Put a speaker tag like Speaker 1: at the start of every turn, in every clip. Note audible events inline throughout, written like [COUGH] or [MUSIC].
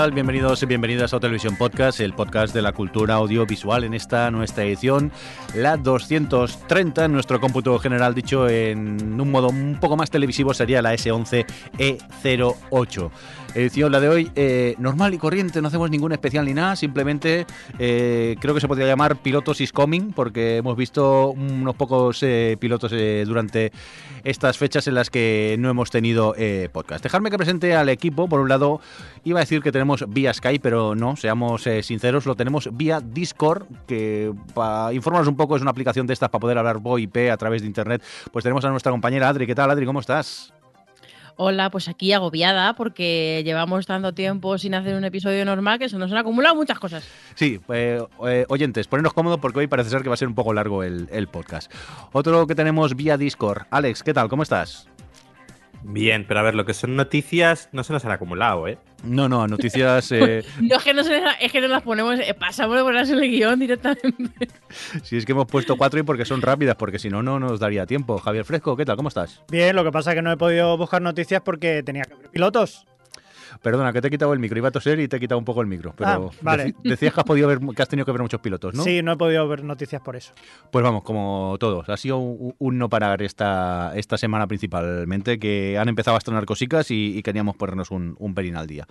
Speaker 1: Bienvenidos y bienvenidas a Televisión Podcast, el podcast de la cultura audiovisual en esta nuestra edición, la 230 en nuestro cómputo general, dicho en un modo un poco más televisivo, sería la S11E08. Edición la de hoy, eh, normal y corriente, no hacemos ningún especial ni nada, simplemente eh, creo que se podría llamar Pilotos is Coming, porque hemos visto unos pocos eh, pilotos durante estas fechas en las que no hemos tenido podcast. Dejarme que presente al equipo, por un lado, iba a decir que tenemos vía Skype, pero no, seamos eh, sinceros, lo tenemos vía Discord, que para informarnos un poco es una aplicación de estas para poder hablar por IP a través de internet. Pues tenemos a nuestra compañera Adri. ¿Qué tal, Adri? ¿Cómo estás?
Speaker 2: Hola, pues aquí agobiada porque llevamos tanto tiempo sin hacer un episodio normal que se nos han acumulado muchas cosas.
Speaker 1: Sí, eh, eh, oyentes, ponernos cómodos porque hoy parece ser que va a ser un poco largo el, el podcast. Otro que tenemos vía Discord. Alex, ¿qué tal? ¿Cómo estás?
Speaker 3: Bien, pero a ver, lo que son noticias no se nos han acumulado, ¿eh?
Speaker 1: No, no, noticias. [LAUGHS] eh,
Speaker 2: No es que no, se, es que no las ponemos, eh, pasamos de ponerlas en el guion directamente. [LAUGHS]
Speaker 1: si es que hemos puesto cuatro y porque son rápidas, porque si no, no nos daría tiempo. Javier Fresco, ¿qué tal? ¿Cómo estás?
Speaker 4: Bien, lo que pasa es que no he podido buscar noticias porque tenía que ver pilotos.
Speaker 1: Perdona, que te he quitado el micro. Iba a toser y te he quitado un poco el micro. Pero
Speaker 4: Ah, vale. [LAUGHS]
Speaker 1: decías que has podido ver, que has tenido que ver muchos pilotos, ¿no?
Speaker 4: Sí, no he podido ver noticias por eso.
Speaker 1: Pues vamos, como todos. Ha sido un, un no parar esta, esta semana principalmente, que han empezado a estrenar cositas y, y queríamos ponernos un, un pelín al día.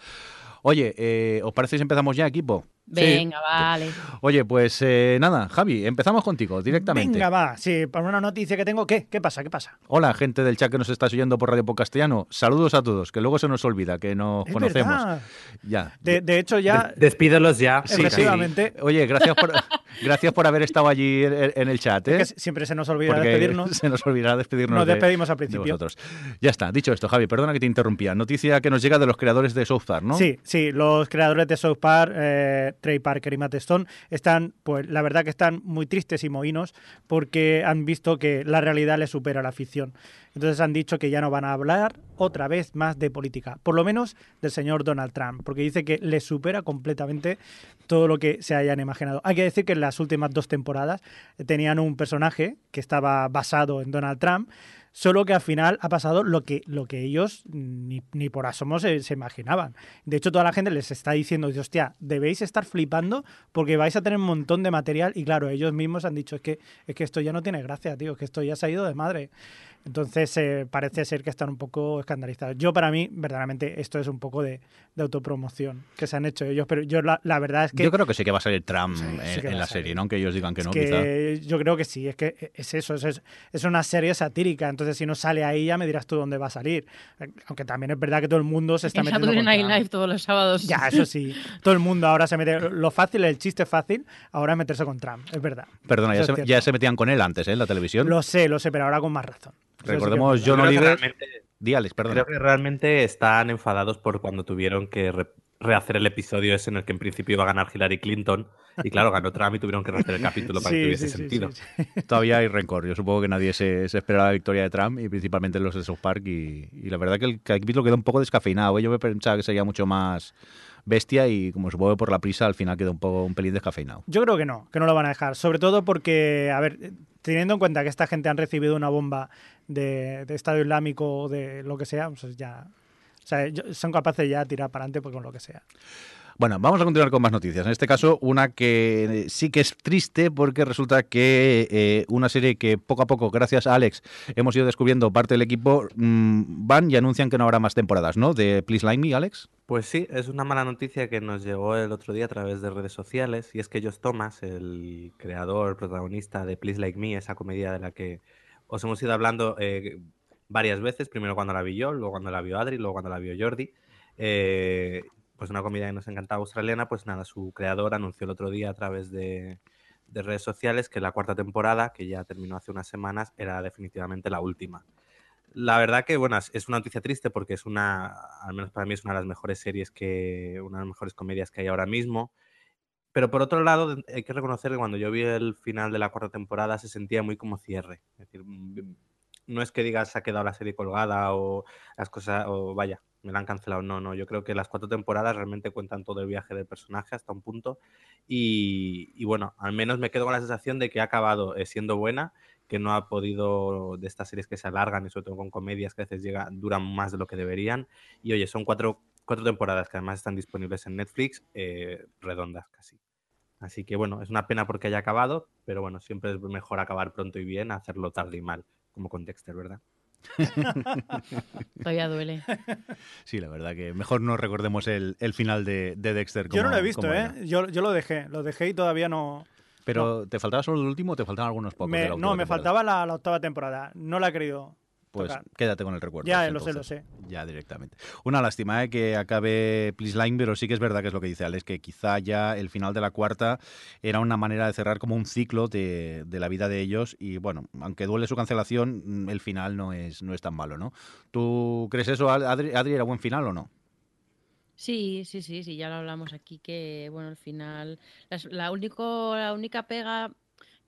Speaker 1: Oye, eh, ¿os parece si empezamos ya, equipo?
Speaker 2: Venga, vale.
Speaker 1: Oye, pues eh, nada, Javi, empezamos contigo directamente.
Speaker 4: Venga, va. Sí, por una noticia que tengo. ¿Qué? ¿Qué pasa? ¿Qué pasa?
Speaker 1: Hola, gente del chat que nos estás oyendo por Radio Castellano. Saludos a todos, que luego se nos olvida que nos
Speaker 4: Es
Speaker 1: conocemos.
Speaker 4: verdad.
Speaker 1: Ya.
Speaker 4: De, de hecho, ya.
Speaker 3: Des- Despídelos ya.
Speaker 4: Sí, efectivamente.
Speaker 1: Oye, gracias por, [LAUGHS] gracias por haber estado allí en, en el chat. ¿eh?
Speaker 4: es que siempre se nos olvida
Speaker 1: Porque
Speaker 4: despedirnos. [LAUGHS]
Speaker 1: se nos olvidará despedirnos
Speaker 4: Nos
Speaker 1: de-
Speaker 4: despedimos al
Speaker 1: de
Speaker 4: principio.
Speaker 1: vosotros. Ya está, dicho esto, Javi, perdona que te interrumpía. Noticia que nos llega de los creadores de South Park, ¿no?
Speaker 4: Sí, sí, los creadores de South Park, eh, Trey Parker y Matt Stone, están, pues la verdad que están muy tristes y mohinos porque han visto que la realidad les supera la ficción. Entonces han dicho que ya no van a hablar otra vez más de política, por lo menos del señor Donald Trump, porque dice que les supera completamente todo lo que se hayan imaginado. Hay que decir que en las últimas dos temporadas tenían un personaje que estaba basado en Donald Trump, Solo que al final ha pasado lo que, lo que ellos ni, ni por asomo se, imaginaban. De hecho, toda la gente les está diciendo, hostia, debéis estar flipando porque vais a tener un montón de material. Y claro, ellos mismos han dicho, es que, es que esto ya no tiene gracia, tío, que esto ya se ha ido de madre. Entonces, eh, parece ser que están un poco escandalizados. Yo, para mí, verdaderamente, esto es un poco de, de autopromoción que se han hecho ellos. Pero yo, la, la verdad es que...
Speaker 1: Yo creo que sí que va a salir Trump
Speaker 4: Sí,
Speaker 1: en,
Speaker 4: sí
Speaker 1: en la serie, ¿no? Aunque ellos digan que
Speaker 4: Es
Speaker 1: no, quizá.
Speaker 4: que yo creo que sí, es que es eso, es, es- una serie satírica, entonces si no sale ahí ya me dirás tú dónde va a salir. Aunque también es verdad que todo el mundo se está
Speaker 2: En
Speaker 4: metiendo
Speaker 2: Saturday
Speaker 4: con
Speaker 2: Night. Live todos los sábados.
Speaker 4: Ya, eso sí. [LAUGHS] Todo el mundo ahora se mete. Lo fácil, el chiste fácil, ahora es meterse con Trump, es verdad.
Speaker 1: Perdona, ya se, ya se metían con él antes, ¿eh? En la televisión.
Speaker 4: Lo sé, lo sé, pero ahora con más razón.
Speaker 1: Recordemos. John Oliver. Alex, perdona.
Speaker 3: Creo que realmente están enfadados por cuando tuvieron que re- rehacer el episodio ese en el que en principio iba a ganar Hillary Clinton. Y claro, ganó Trump y tuvieron que rehacer el capítulo para que tuviese
Speaker 4: sí,
Speaker 3: sentido.
Speaker 4: sí, sí. [LAUGHS]
Speaker 1: Todavía hay rencor. Yo supongo que nadie se, se espera la victoria de Trump y principalmente los de South Park. Y, y la verdad que el capítulo quedó un poco descafeinado. ¿eh? Yo me pensaba que sería mucho más bestia y como supongo que por la prisa al final quedó un poco un pelín descafeinado.
Speaker 4: Yo creo que no, que no lo van a dejar. Sobre todo porque, a ver, teniendo en cuenta que esta gente han recibido una bomba de, de Estado Islámico o de lo que sea, pues ya. O sea, son capaces ya de tirar para adelante pues, con lo que sea.
Speaker 1: Bueno, vamos a continuar con más noticias. En este caso, una que sí que es triste porque resulta que eh, una serie que poco a poco, gracias a Alex, hemos ido descubriendo parte del equipo, mm, van y anuncian que no habrá más temporadas, ¿no? De Please Like Me, Alex.
Speaker 3: Pues sí, es una mala noticia que nos llegó el otro día a través de redes sociales y es que Josh Thomas, el creador, protagonista de Please Like Me, esa comedia de la que os hemos ido hablando eh, varias veces, primero cuando la vi yo, luego cuando la vio Adri, luego cuando la vio Jordi, eh, pues una comedia que nos encantaba australiana, pues nada, su creador anunció el otro día a través de, de redes sociales que la cuarta temporada, que ya terminó hace unas semanas, era definitivamente la última. La verdad que, bueno, es una noticia triste porque es una, al menos para mí, es una de las mejores series que, una de las mejores comedias que hay ahora mismo. Pero por otro lado, hay que reconocer que cuando yo vi el final de la cuarta temporada se sentía muy como cierre. Es decir, mm, no es que digas se ha quedado la serie colgada o las cosas, o vaya, me la han cancelado. No, no, yo creo que las cuatro temporadas realmente cuentan todo el viaje del personaje hasta un punto. Y, bueno, al menos me quedo con la sensación de que ha acabado eh, siendo buena, que no ha podido, de estas series que se alargan y sobre todo con comedias que a veces llega, duran más de lo que deberían. Y oye, son cuatro, cuatro temporadas que además están disponibles en Netflix, eh, redondas casi. Así que bueno, es una pena porque haya acabado, pero bueno, siempre es mejor acabar pronto y bien, hacerlo tarde y mal, como con Dexter, ¿verdad? [LAUGHS]
Speaker 2: Todavía duele.
Speaker 1: Sí, la verdad que mejor no recordemos el, final de, Dexter.
Speaker 4: yo no lo he visto, ¿eh? Yo, yo, lo dejé, lo dejé y todavía no.
Speaker 1: ¿Pero te faltaba solo el último o te faltaban algunos pocos?
Speaker 4: no, me faltaba la, la, octava temporada. No la he querido
Speaker 1: pues quédate con el recuerdo.
Speaker 4: Ya, lo sé, lo sé.
Speaker 1: Ya directamente. Una lástima ¿eh? que acabe Please Line, pero sí que es verdad que es lo que dice Alex, que quizá ya el final de la cuarta era una manera de cerrar como un ciclo de, la vida de ellos y bueno, aunque duele su cancelación, mm, el final no es, no es tan malo, ¿no? ¿Tú crees eso, Adri, Adri, era buen final o no?
Speaker 2: Sí, sí, sí, sí, ya lo hablamos aquí que, bueno, el final, la, único, la única pega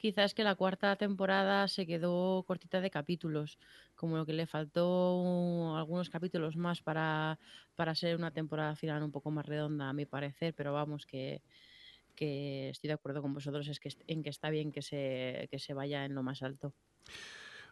Speaker 2: quizás que la cuarta temporada se quedó cortita de capítulos, como lo que le faltó algunos capítulos más para, para ser una temporada final un poco más redonda, a mi parecer, pero vamos, que, que estoy de acuerdo con vosotros es que, en que está bien que se, que se vaya en lo más alto.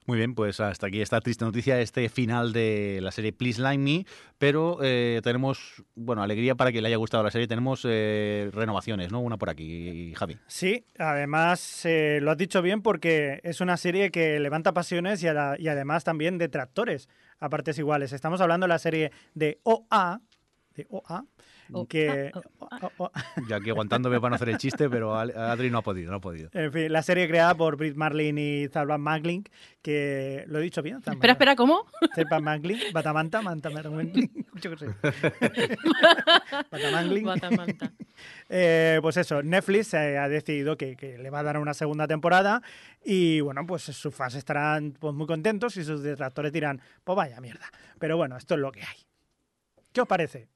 Speaker 1: Muy bien, pues hasta aquí esta triste noticia, este final de la serie Please Line Me, pero eh, tenemos, bueno, alegría para que le haya gustado la serie, tenemos eh, renovaciones, ¿no? Una por aquí, Javi.
Speaker 4: Sí, además eh, lo has dicho bien porque es una serie que levanta pasiones y, y además también detractores a partes iguales. Estamos hablando de la serie de OA, de OA,
Speaker 1: que... Ah, oh, ah. Oh, [LAUGHS] ya aquí aguantándome para no hacer el chiste, pero Adri no ha podido, no ha podido.
Speaker 4: En fin, la serie creada por Britt Marlin y Zalban Magling, que lo he dicho bien.
Speaker 2: Espera, espera, ¿cómo?
Speaker 4: Zalban Magling, Batamanta, Manta [LAUGHS] Yo qué sé. [LAUGHS] Batamanta. Eh, pues eso, Netflix ha decidido que, que, le va a dar una segunda temporada y bueno, pues sus fans estarán pues, muy contentos y sus detractores dirán, pues vaya mierda. Pero bueno, esto es lo que hay. ¿Qué os parece?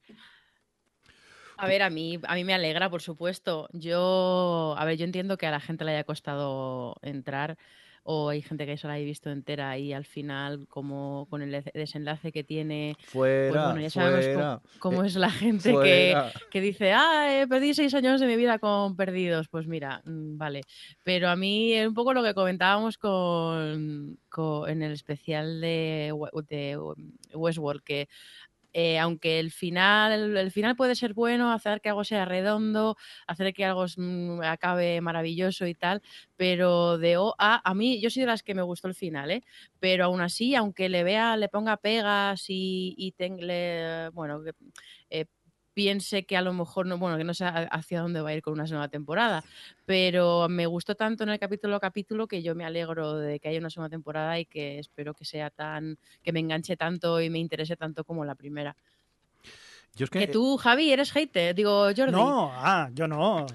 Speaker 2: A ver, a mí, a mí me alegra, por supuesto. Yo, a ver, yo entiendo que a la gente le haya costado entrar o hay gente que eso la haya visto entera y al final como con el desenlace que tiene.
Speaker 1: Pues fuera, bueno ya sabemos
Speaker 2: cómo, es la gente que, que, dice ah perdí seis años de mi vida con perdidos pues mira mm, vale. Pero a mí es un poco lo que comentábamos con, con en el especial de, de Westworld que eh, aunque el final, el, final puede ser bueno, hacer que algo sea redondo, hacer que algo mm, acabe maravilloso y tal, pero de O a, a mí, yo soy de las que me gustó el final, ¿eh? pero aún así, aunque le vea, le ponga pegas y, y bueno, eh, piense que a lo mejor no, bueno, que no sé hacia dónde va a ir con una segunda temporada, pero me gustó tanto en el capítulo a capítulo que yo me alegro de que haya una segunda temporada y que espero que sea tan, que me enganche tanto y me interese tanto como la primera. que... que... tú, Javi, eres hater, digo, Jordi.
Speaker 4: No, ah, yo no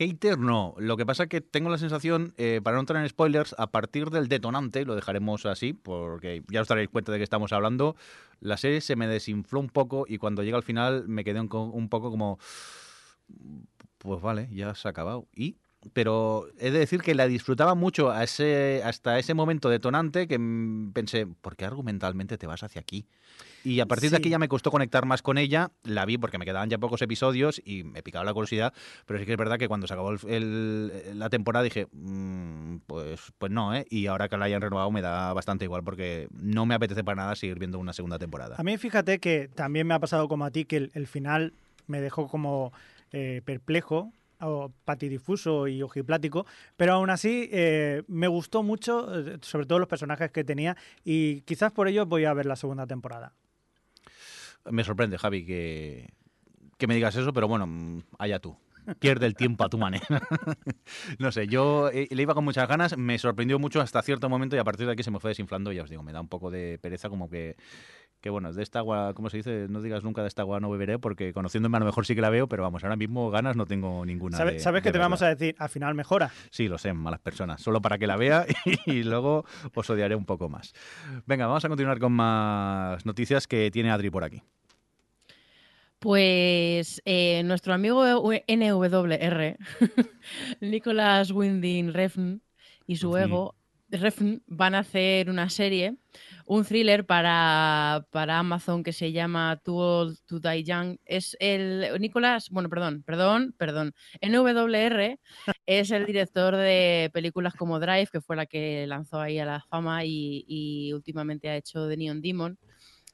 Speaker 1: hater no. Lo que pasa es que tengo la sensación, eh, para no entrar en spoilers, a partir del detonante, lo dejaremos así, porque ya os daréis cuenta de que estamos hablando, la serie se me desinfló un poco y cuando llega al final me quedé un, poco como, pues vale, ya se ha acabado. ¿Y? pero he de decir que la disfrutaba mucho a ese, hasta ese momento detonante que pensé, ¿por qué argumentalmente te vas hacia aquí? Y a partir de aquí ya me costó conectar más con ella, la vi porque me quedaban ya pocos episodios y me picaba la curiosidad, pero sí que es verdad que cuando se acabó la temporada dije, mm, pues, pues no, ¿eh? Y ahora que la hayan renovado me da bastante igual porque no me apetece para nada seguir viendo una segunda temporada.
Speaker 4: A mí fíjate que también me ha pasado como a ti que el, final me dejó como eh, perplejo o patidifuso y ojiplático, pero aún así eh, me gustó mucho, eh, sobre todo los personajes que tenía, y quizás por ello voy a ver la segunda temporada.
Speaker 1: Me sorprende, Javi, que, que me digas eso, pero bueno, allá tú. Pierde el tiempo a tu manera. [LAUGHS] no sé, yo eh, le iba con muchas ganas, me sorprendió mucho hasta cierto momento y a partir de aquí se me fue desinflando, ya os digo, me da un poco de pereza como que que bueno, de esta agua, como se dice, no digas nunca de esta agua no beberé, porque conociéndome a lo mejor sí que la veo, pero vamos, ahora mismo ganas no tengo ninguna.
Speaker 4: ¿Sabes, ¿sabes que te vamos a decir? Al final mejora.
Speaker 1: Sí, lo sé, malas personas. Solo para que la vea [LAUGHS] y, luego os odiaré un poco más. Venga, vamos a continuar con más noticias que tiene Adri por aquí.
Speaker 2: Pues eh, nuestro amigo NWR, [LAUGHS] Nicolas Winding Refn y su ego Refn van a hacer una serie, un thriller para, para Amazon que se llama Too Old to Die Young. Es el Nicolás, bueno, perdón, perdón, perdón. NWR [LAUGHS] es el director de películas como Drive, que fue la que lanzó ahí a la fama y, y últimamente ha hecho The Neon Demon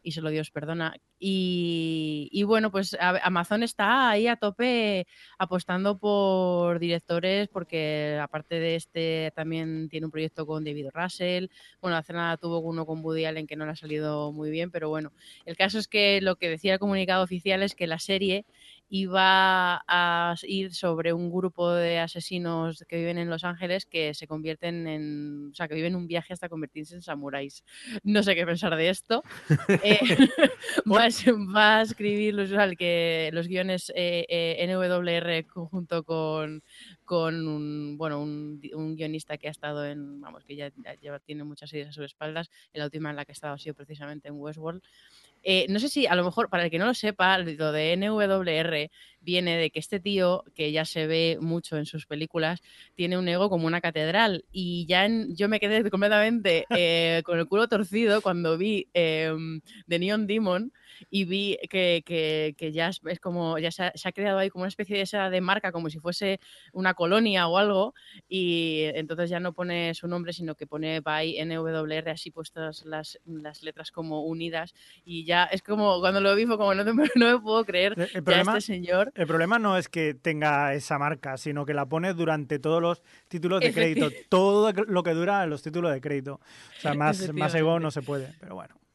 Speaker 2: y se lo Dios perdona. Y, bueno, pues Amazon está ahí a tope apostando por directores porque aparte de este también tiene un proyecto con David Russell. Bueno, hace nada tuvo uno con Woody Allen que no le ha salido muy bien, pero bueno, el caso es que lo que decía el comunicado oficial es que la serie iba a ir sobre un grupo de asesinos que viven en Los Ángeles que se convierten en, o sea, que viven un viaje hasta convertirse en samuráis. [LAUGHS] No sé qué pensar de esto. Eh, [LAUGHS] va, a escribir los, que, los guiones eh, eh, NWR junto con, con un, bueno, un, guionista que ha estado en, vamos, que ya, ya, tiene muchas series a sus espaldas. La última en la que ha estado ha sido precisamente en Westworld. Eh, no sé si a lo mejor, para el que no lo sepa, lo de NWR viene de que este tío, que ya se ve mucho en sus películas, tiene un ego como una catedral. Y ya yo me quedé completamente eh, con el culo torcido cuando vi em, The Neon Demon y vi que, que, ya es, como, ya se ha, creado ahí como una especie de esa de marca, como si fuese una colonia o algo, y entonces ya no pone su nombre, sino que pone by NWR así puestas las, las letras como unidas, y ya es como, cuando lo vi fue como, no, [LAUGHS] no me puedo creer, el problema, este señor...
Speaker 4: El problema no es que tenga esa marca, sino que la pone durante todos los títulos de crédito, todo lo que dura los títulos de crédito. O sea, [LAUGHS] más, más ego no se puede, pero bueno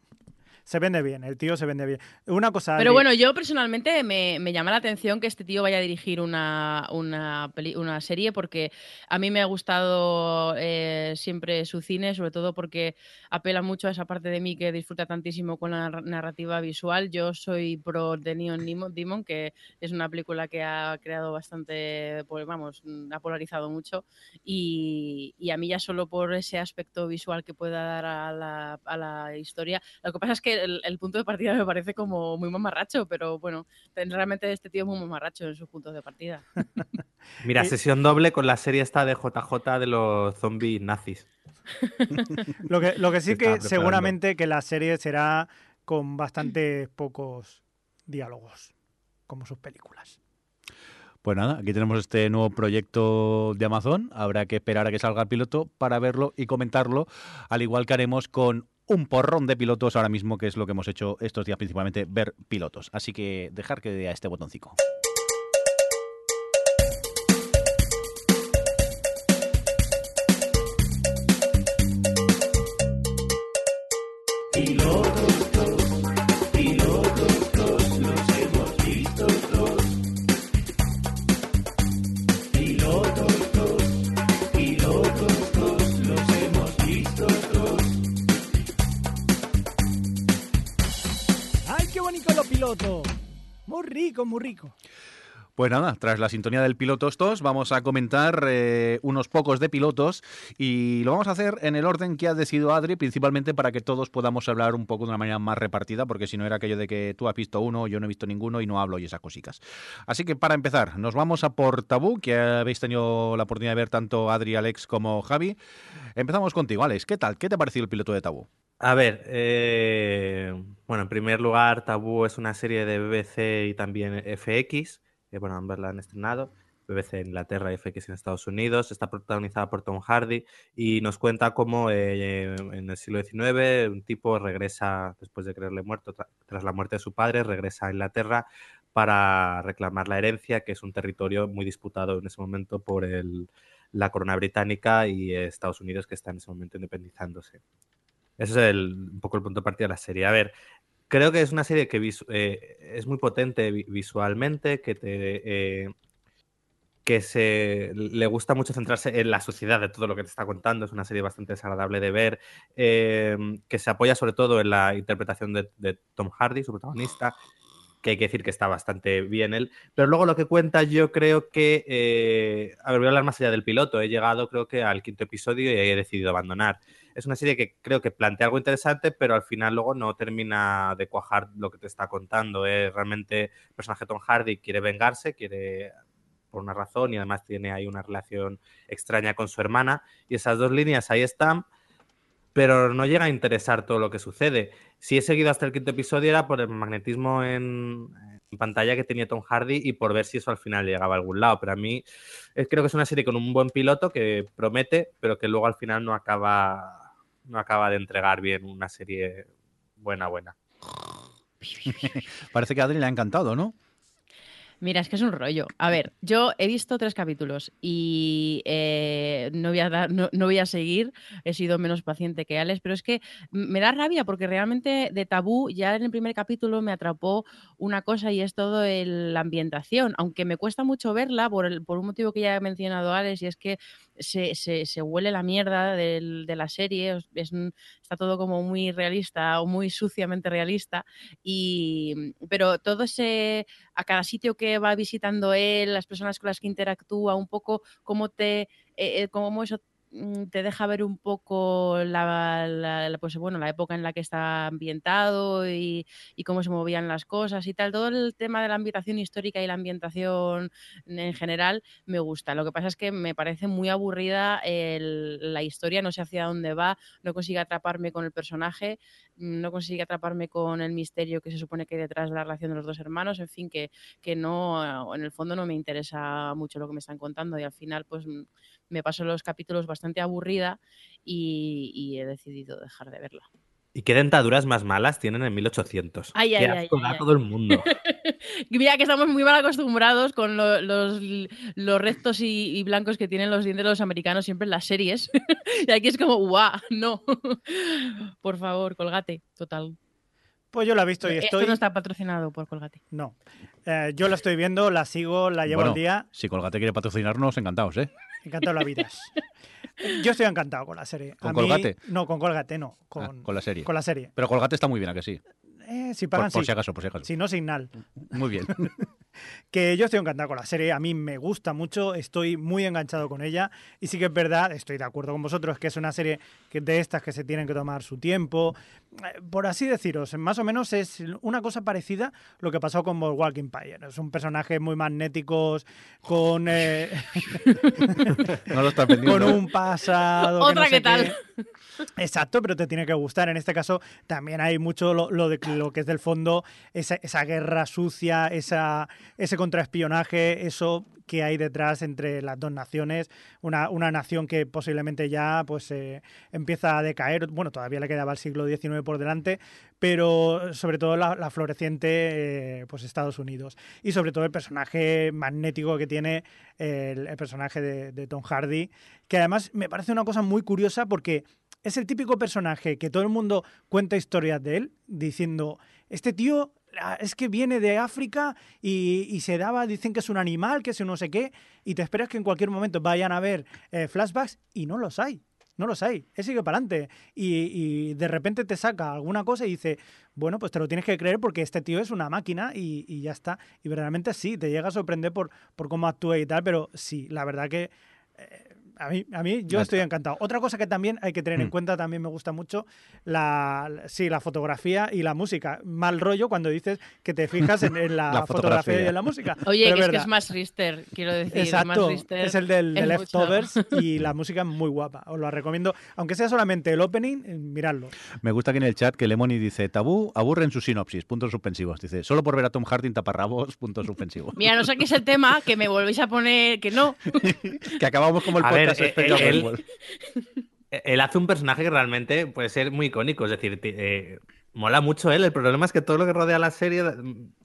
Speaker 4: se vende bien, el tío se vende bien. Una cosa.
Speaker 2: Pero bueno, yo personalmente me, llama la atención que este tío vaya a dirigir una, una, una serie porque a mí me ha gustado eh, siempre su cine, sobre todo porque apela mucho a esa parte de mí que disfruta tantísimo con la narrativa visual. Yo soy pro de Neon Demon, que es una película que ha creado bastante, pues vamos, ha polarizado mucho y, y a mí ya solo por ese aspecto visual que pueda dar a la, a la historia. Lo que pasa es que el, punto de partida me parece como muy mamarracho, pero bueno, realmente este tío es muy mamarracho en sus puntos de partida. [LAUGHS]
Speaker 3: Mira, sesión doble con la serie esta de JJ de los zombies nazis. [LAUGHS]
Speaker 4: lo, que, lo que sí que seguramente que la serie será con bastante pocos diálogos, como sus películas.
Speaker 1: Pues nada, aquí tenemos este nuevo proyecto de Amazon. Habrá que esperar a que salga el piloto para verlo y comentarlo, al igual que haremos con un porrón de pilotos ahora mismo, que es lo que hemos hecho estos días principalmente, ver pilotos. Así que dejar que dé a este botoncito.
Speaker 4: Muy rico.
Speaker 1: Pues nada, tras la sintonía del piloto estos, vamos a comentar eh, unos pocos de pilotos y lo vamos a hacer en el orden que ha decidido Adri, principalmente para que todos podamos hablar un poco de una manera más repartida, porque si no era aquello de que tú has visto uno, yo no he visto ninguno y no hablo y esas cositas. Así que para empezar, nos vamos a por Tabú, que habéis tenido la oportunidad de ver tanto Adri, Alex como Javi. Empezamos contigo, Alex. ¿Qué tal? ¿Qué te ha parecido el piloto de Tabú?
Speaker 3: A ver, eh, bueno, en primer lugar, Tabú es una serie de BBC y también FX, bueno, ambas la han estrenado, BBC en Inglaterra y FX en Estados Unidos, está protagonizada por Tom Hardy y nos cuenta cómo eh, en el siglo XIX un tipo regresa, después de creerle muerto, tras la muerte de su padre, regresa a Inglaterra para reclamar la herencia, que es un territorio muy disputado en ese momento por el, la corona británica y Estados Unidos, que está en ese momento independizándose. Ese es un poco el punto de partida de la serie. A ver, creo que es una serie que eh, es muy potente visualmente, que te, eh, que se, le gusta mucho centrarse en la sociedad de todo lo que te está contando. Es una serie bastante desagradable de ver, em, que se apoya sobre todo en la interpretación de, Tom Hardy, su protagonista, que hay que decir que está bastante bien él. Pero luego lo que cuenta, yo creo que. Eh, a ver, voy a hablar más allá del piloto. He llegado, creo que, al quinto episodio y he decidido abandonar. Es una serie que creo que plantea algo interesante, pero al final luego no termina de cuajar lo que te está contando. ¿eh? Realmente el personaje Tom Hardy quiere vengarse, quiere por una razón y además tiene ahí una relación extraña con su hermana y esas dos líneas ahí están, pero no llega a interesar todo lo que sucede. Si he seguido hasta el quinto episodio era por el magnetismo en, pantalla que tenía Tom Hardy y por ver si eso al final llegaba a algún lado, pero a mí eh, creo que es una serie con un buen piloto que promete, pero que luego al final no acaba, no acaba de entregar bien una serie buena, buena. [LAUGHS]
Speaker 1: Parece que a Adri le ha encantado, ¿no?
Speaker 2: Mira, es que es un rollo. A ver, yo he visto tres capítulos y eh, no, voy a no, voy a seguir, he sido menos paciente que Alex, pero es que me da rabia porque realmente de tabú ya en el primer capítulo me atrapó una cosa y es todo la ambientación, aunque me cuesta mucho verla por, el, por un motivo que ya he mencionado Alex y es que se, se, huele la mierda de la serie, es, está todo como muy realista o muy suciamente realista, y, pero todo ese, a cada sitio que va visitando él, las personas con las que interactúa, un poco cómo te, eh, eh, cómo eso te deja ver un poco la, pues, bueno, la época en la que está ambientado y, cómo se movían las cosas y tal. Todo el tema de la ambientación histórica y la ambientación en general me gusta. Lo que pasa es que me parece muy aburrida la historia, no sé hacia dónde va, no consigue atraparme con el personaje, no consigue atraparme con el misterio que se supone que hay detrás de la relación de los dos hermanos, en fin, que, que no, en el fondo no me interesa mucho lo que me están contando y al final pues me paso los capítulos bastante aburrida y, he decidido dejar de verla.
Speaker 3: ¿Y qué dentaduras más malas tienen en 1800?
Speaker 2: Ay, ay, ay,
Speaker 3: todo el mundo. [LAUGHS]
Speaker 2: Mira que estamos muy mal acostumbrados con los, los, rectos y, blancos que tienen los dientes de los americanos siempre en las series. [LAUGHS] y aquí es como, guau, no. [LAUGHS] por favor, colgate, total.
Speaker 4: Pues yo la he visto y estoy.
Speaker 2: Esto no está patrocinado por Colgate.
Speaker 4: No. Eh, yo la estoy viendo, la sigo, la llevo al día.
Speaker 1: Si Colgate quiere patrocinarnos, encantados, ¿eh?
Speaker 4: Encantado la vida. Yo estoy encantado con la serie.
Speaker 1: ¿Con Colgate?
Speaker 4: No, con Colgate no. Ah,
Speaker 1: con, la serie.
Speaker 4: Con la serie.
Speaker 1: Pero Colgate está muy bien, ¿a que sí?
Speaker 4: Eh, si pagan,
Speaker 1: por, si acaso, por si acaso.
Speaker 4: Si no, Signal.
Speaker 1: Muy bien. [LAUGHS]
Speaker 4: que yo estoy encantado con la serie, a mí me gusta mucho, estoy muy enganchado con ella y sí que es verdad, estoy de acuerdo con vosotros, que es una serie de estas que se tienen que tomar su tiempo. Eh, por así deciros, más o menos es una cosa parecida lo que pasó con Walking Empire. Es un personaje muy magnético, con... Eh, [LAUGHS]
Speaker 1: no lo [LAUGHS]
Speaker 4: con un pasado...
Speaker 2: Otra que, tal.
Speaker 4: Exacto, pero te tiene que gustar. En este caso también hay mucho lo, de lo que es del fondo, esa, esa guerra sucia, esa, ese contraespionaje, eso que hay detrás entre las dos naciones, una, una nación que posiblemente ya pues eh, empieza a decaer, bueno, todavía le quedaba el siglo XIX por delante, pero sobre todo la, floreciente eh, pues Estados Unidos y sobre todo el personaje magnético que tiene el, personaje de, Tom Hardy, que además me parece una cosa muy curiosa porque es el típico personaje que todo el mundo cuenta historias de él, diciendo, este tío es que viene de África y, se daba, dicen que es un animal, que es un no sé qué, y te esperas que en cualquier momento vayan a ver eh, flashbacks y no los hay. No los hay, él sigue para adelante. Y, de repente te saca alguna cosa y dice, bueno, pues te lo tienes que creer porque este tío es una máquina y, ya está. Y verdaderamente sí, te llega a sorprender por, por cómo actúa y tal, pero sí, la verdad que eh, a mí, a mí yo estoy encantado. Otra cosa que también hay que tener en mm. cuenta, también me gusta mucho, la, sí, la fotografía y la música. Mal rollo cuando dices que te fijas en, [LAUGHS] la, fotografía. y en la música. [LAUGHS]
Speaker 2: Oye, que es, que es más Rister, quiero decir.
Speaker 4: Exacto, es el del, Leftovers [LAUGHS] y la música es muy guapa. Os lo recomiendo, aunque sea solamente el opening, eh, miradlo.
Speaker 1: Me gusta que en el chat que Lemoni dice, tabú, aburre en su sinopsis, puntos suspensivos. Dice, solo por ver a Tom Hardy taparrabos, puntos suspensivos.
Speaker 2: Mira, no sé qué es el tema, que me volvéis a poner que no.
Speaker 1: que acabamos como el
Speaker 3: eh, eh, él, hace un personaje que realmente puede ser muy icónico, es decir, eh, mola mucho él. El problema es que todo lo que rodea la serie,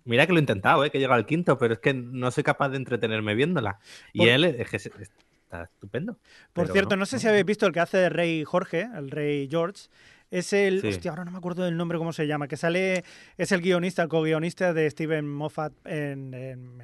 Speaker 3: mira que lo he intentado, que llega al quinto, pero es que no soy capaz de entretenerme viéndola. Y él está estupendo.
Speaker 4: Por cierto, no. sé si habéis visto el que hace de Rey Jorge, el Rey George. Es el. Hostia, ahora no me acuerdo del nombre, cómo se llama. Que sale. Es el guionista, el co-guionista de Steven Moffat en. en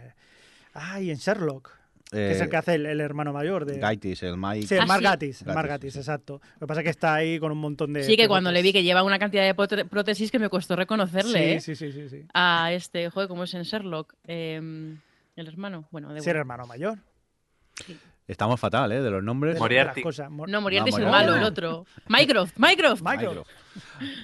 Speaker 4: ay, en Sherlock. Que es el que hace el, hermano mayor de...
Speaker 1: Gaitis, el Mike.
Speaker 4: Sí, el Margatis, Margatis, exacto. Lo que pasa es que está ahí con un montón de...
Speaker 2: Sí, que cuando le vi que lleva una cantidad de prótesis que me costó reconocerle,
Speaker 4: sí, sí, sí, sí,
Speaker 2: A este, joder, ¿cómo es en Sherlock? Em, el hermano, bueno, de
Speaker 4: Sí, el hermano mayor.
Speaker 1: Sí. Estamos fatal, ¿eh? De los nombres.
Speaker 3: Moriarty.
Speaker 2: no, Moriarty es el malo, el otro. Mycroft, Mycroft.
Speaker 4: Mycroft.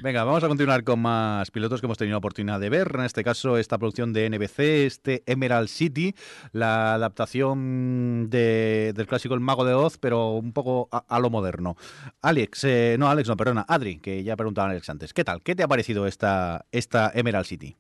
Speaker 1: Venga, vamos a continuar con más pilotos que hemos tenido la oportunidad de ver. En este caso, esta producción de NBC, este Emerald City, la adaptación de, del clásico El Mago de Oz, pero un poco a, lo moderno. Alex, eh, no, Alex, no, perdona, Adri, que ya preguntaba Alex antes. ¿Qué tal? ¿Qué te ha parecido esta, esta Emerald City?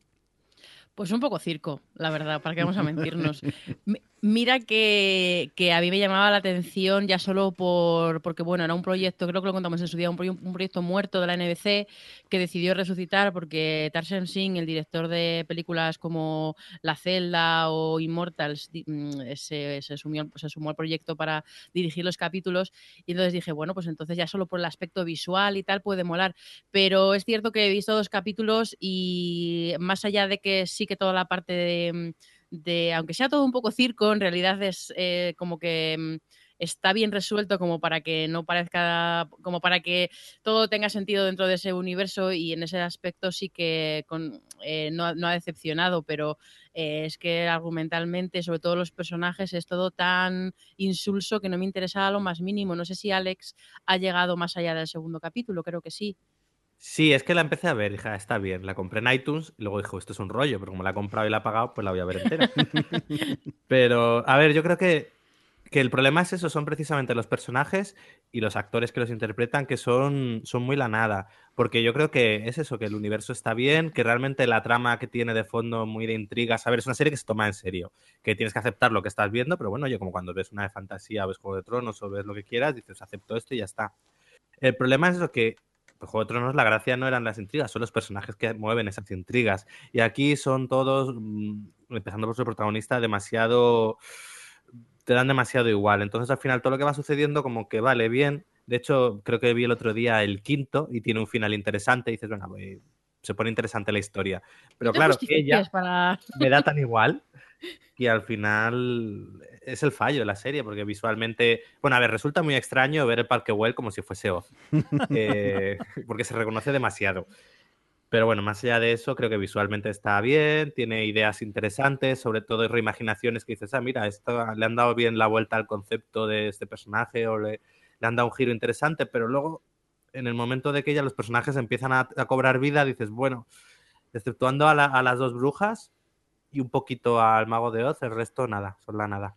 Speaker 2: Pues un poco circo, la verdad, para que vamos a mentirnos. [LAUGHS] Mira que, a mí me llamaba la atención ya solo por porque bueno, era un proyecto, creo que lo contamos en su día, un, proyecto muerto de la NBC que decidió resucitar porque Tarsem Singh, el director de películas como La Celda o Immortals, mm, se, se, sumió, se sumó al proyecto para dirigir los capítulos y entonces dije, bueno, pues entonces ya solo por el aspecto visual y tal puede molar. Pero es cierto que he visto dos capítulos y más allá de que sí que toda la parte de de, aunque sea todo un poco circo, en realidad es eh, como que mm, está bien resuelto como para que no parezca, como para que todo tenga sentido dentro de ese universo y en ese aspecto sí que eh, no, ha decepcionado, pero eh, es que argumentalmente, sobre todo los personajes, es todo tan insulso que no me interesaba lo más mínimo. No sé si Alex ha llegado más allá del segundo capítulo, creo que sí.
Speaker 3: Sí, es que la empecé a ver, dije, ah, está bien, la compré en iTunes y luego dijo, esto es un rollo, pero como la he comprado y la he pagado, pues la voy a ver entera. [LAUGHS] pero, a ver, yo creo que, que, el problema es eso, son precisamente los personajes y los actores que los interpretan, que son, son muy la nada. Porque yo creo que es eso, que el universo está bien, que realmente la trama que tiene de fondo muy de intrigas, a ver, es una serie que se toma en serio, que tienes que aceptar lo que estás viendo, pero bueno, yo como cuando ves una de fantasía, ves Juego de Tronos o ves lo que quieras, dices, acepto esto y ya está. El problema es eso que Juego de Tronos la gracia no eran las intrigas, son los personajes que mueven esas intrigas. Y aquí son todos, mm, empezando por su protagonista, demasiado... te dan demasiado igual. Entonces al final todo lo que va sucediendo como que vale bien. De hecho, creo que vi el otro día el quinto y tiene un final interesante y dices, bueno, pues, se pone interesante la historia. Pero claro, ella me da tan igual y al final es el fallo de la serie, porque visualmente, bueno, a ver, resulta muy extraño ver el Parque Well como si fuese Oz, eh, [LAUGHS] porque se reconoce demasiado. Pero bueno, más allá de eso, creo que visualmente está bien, tiene ideas interesantes, sobre todo reimaginaciones que dices, ah, mira, esto, le han dado bien la vuelta al concepto de este personaje o le, han dado un giro interesante, pero luego, en el momento de que ya los personajes empiezan a, cobrar vida, dices, bueno, exceptuando a las dos brujas, y un poquito al Mago de Oz, el resto nada, son la nada.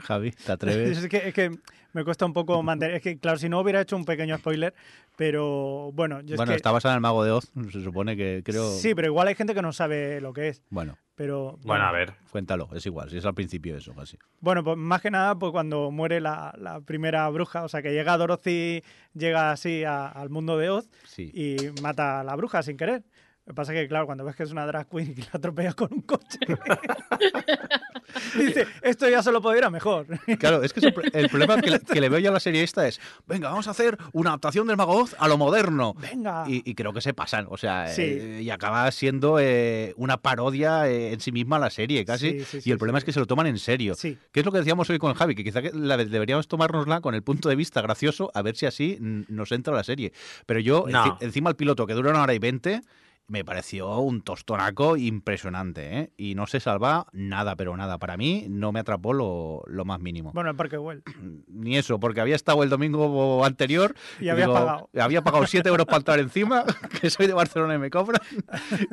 Speaker 1: Javi, ¿te [LAUGHS] atreves?
Speaker 4: es, que, es que me cuesta un poco mantener. Es que, claro, si no hubiera hecho un pequeño spoiler, pero bueno.
Speaker 1: Yo bueno, está basado en el Mago de Oz, se supone que creo.
Speaker 4: Sí, pero igual hay gente que no sabe lo que es.
Speaker 1: Bueno.
Speaker 4: Pero,
Speaker 3: bueno, a ver.
Speaker 1: Cuéntalo, es igual, si es al principio eso, casi.
Speaker 4: Bueno, pues más que nada, pues cuando muere la, la primera bruja, o sea, que llega Dorothy, llega así al mundo de Oz y mata a la bruja sin querer. Lo que pasa es que, claro, cuando ves que es una drag queen y que la atropellas con un coche, [LAUGHS] dice, esto ya se lo podría ir mejor.
Speaker 1: Claro, es que el problema [LAUGHS] que le, veo yo a la serie esta es, venga, vamos a hacer una adaptación del Mago Oz a lo moderno.
Speaker 4: Venga.
Speaker 1: Y, creo que se pasan, o sea, eh, y acaba siendo eh, una parodia eh, en sí misma la serie, casi. y el problema es que se lo toman en serio. ¿Qué es lo que decíamos hoy con Javi? Que quizá deberíamos tomárnosla con el punto de vista gracioso, a ver si así nos entra la serie. Pero yo, encima el piloto, que dura una hora y veinte me pareció un tostonaco impresionante, ¿eh? Y no se salva nada, pero nada. Para mí no me atrapó lo, más mínimo.
Speaker 4: Bueno, el Parque Well. [CLEARS THROAT]
Speaker 1: Ni eso, porque había estado el domingo anterior.
Speaker 4: Y, había pagado. [LAUGHS]
Speaker 1: Había pagado 7 euros para estar encima, [LAUGHS] que soy de Barcelona y me cobran.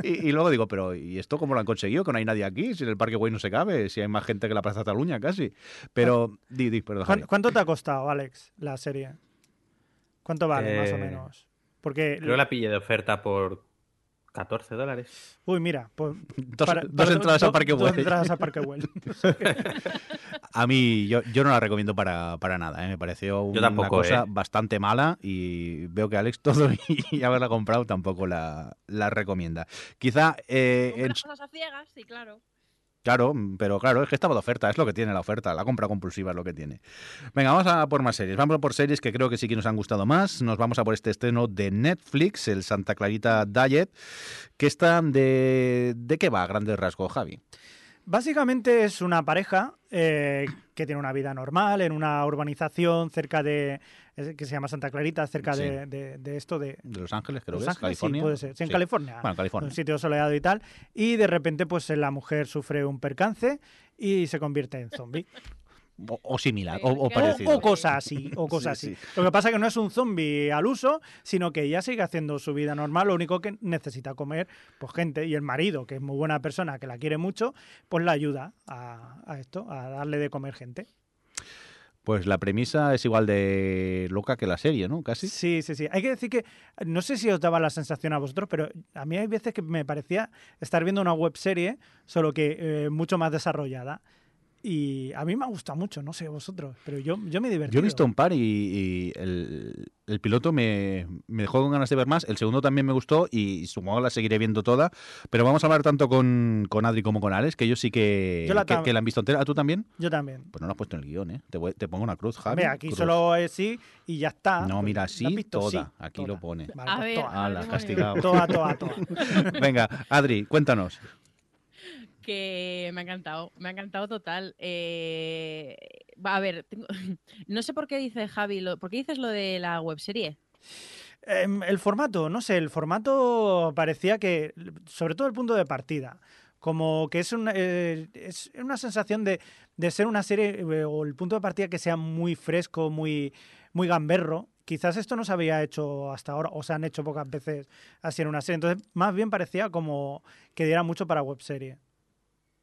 Speaker 1: Y, luego digo, pero ¿y esto cómo lo han conseguido? Que no hay nadie aquí, si en el Parque Güell no se cabe, si hay más gente que la Plaza Cataluña casi. Pero, di, di, perdón.
Speaker 4: ¿Cuánto te ha costado, Alex, la serie? ¿Cuánto vale, más o eh, menos? Porque...
Speaker 3: Creo que la pillé de oferta por 14 dólares.
Speaker 4: Uy, mira, pues,
Speaker 1: dos, entradas a Parque Güell.
Speaker 4: Dos entradas a Parque Well.
Speaker 1: a mí, yo, yo no la recomiendo para, para nada. ¿eh? Me pareció una, cosa ¿eh? bastante mala y veo que Alex todo [LAUGHS] y haberla comprado tampoco la, la recomienda. Quizá...
Speaker 2: Eh, en... cosas a ciegas, sí, claro.
Speaker 1: Claro, pero claro, es que estaba de oferta, es lo que tiene la oferta, la compra compulsiva es lo que tiene. Venga, vamos a por más series. Vamos por series que creo que sí que nos han gustado más. Nos vamos a por este estreno de Netflix, el Santa Clarita Diet, que está de... ¿De qué va a grandes rasgos, Javi?
Speaker 4: Básicamente es una pareja eh, que tiene una vida normal en una urbanización cerca de. Que se llama Santa Clarita, cerca
Speaker 1: Sí.
Speaker 4: de, de- de esto de.
Speaker 1: De Los Ángeles, creo
Speaker 4: Los
Speaker 1: que es,
Speaker 4: Ángeles, sí,
Speaker 1: California.
Speaker 4: puede ser. Sí, en
Speaker 1: Sí.
Speaker 4: California.
Speaker 1: Bueno, California.
Speaker 4: Un sitio soleado y tal. Y de repente, pues la mujer sufre un percance y se convierte en zombie.
Speaker 1: O, o similar, o,
Speaker 2: O-
Speaker 1: parecido.
Speaker 4: O, o cosas así, o cosas
Speaker 1: Sí,
Speaker 4: así. Lo que pasa es que no es un zombie al uso, sino que ella sigue haciendo su vida normal, lo único que necesita comer, pues gente, y el marido, que es muy buena persona, que la quiere mucho, pues la ayuda a, a esto, a darle de comer gente.
Speaker 1: Pues la premisa es igual de loca que la serie, ¿no? Casi.
Speaker 4: Sí, sí, sí. Hay que decir que, no sé si os daba la sensación a vosotros, pero a mí hay veces que me parecía estar viendo una web serie, solo que eh, mucho más desarrollada. Y a mí me ha gustado mucho, no sé vosotros, pero yo, yo me he divertido.
Speaker 1: Yo he visto un par y, y el, el piloto me, me dejó con ganas de ver más. El segundo también me gustó y supongo la seguiré viendo toda. Pero vamos a hablar tanto con, con Adri como con Alex, que ellos sí que,
Speaker 4: Yo la
Speaker 1: que, la han visto entera. ¿Ah, tú también?
Speaker 4: Yo también.
Speaker 1: Pues no lo has puesto en el guion, ¿eh? Te, voy- te pongo una cruz, Javi.
Speaker 4: Aquí
Speaker 1: cruz.
Speaker 4: solo es sí y ya está.
Speaker 1: No, mira,
Speaker 4: ¿La has
Speaker 1: sí,
Speaker 4: visto?
Speaker 1: toda.
Speaker 4: Sí,
Speaker 1: Aquí
Speaker 4: toda.
Speaker 1: lo pone.
Speaker 4: Vale,
Speaker 2: A
Speaker 4: pues
Speaker 2: ver,
Speaker 4: toda.
Speaker 2: a
Speaker 1: Ala,
Speaker 2: demonios.
Speaker 1: castigado.
Speaker 4: Toda, toda, toda. [LAUGHS]
Speaker 1: Venga, Adri, cuéntanos.
Speaker 2: Que me ha encantado, me ha encantado total. Eh, a ver, tengo- [LAUGHS] no sé por qué dice Javi, lo, ¿por qué dices lo de la webserie?
Speaker 4: Em, el formato, no sé, el formato parecía que, sobre todo el punto de partida, como que es, un, eh, es una sensación de, de ser una serie eh, o el punto de partida que sea muy fresco, muy, muy gamberro. Quizás esto no se había hecho hasta ahora, o se han hecho pocas veces así en una serie. Entonces, más bien parecía como que diera mucho para webserie.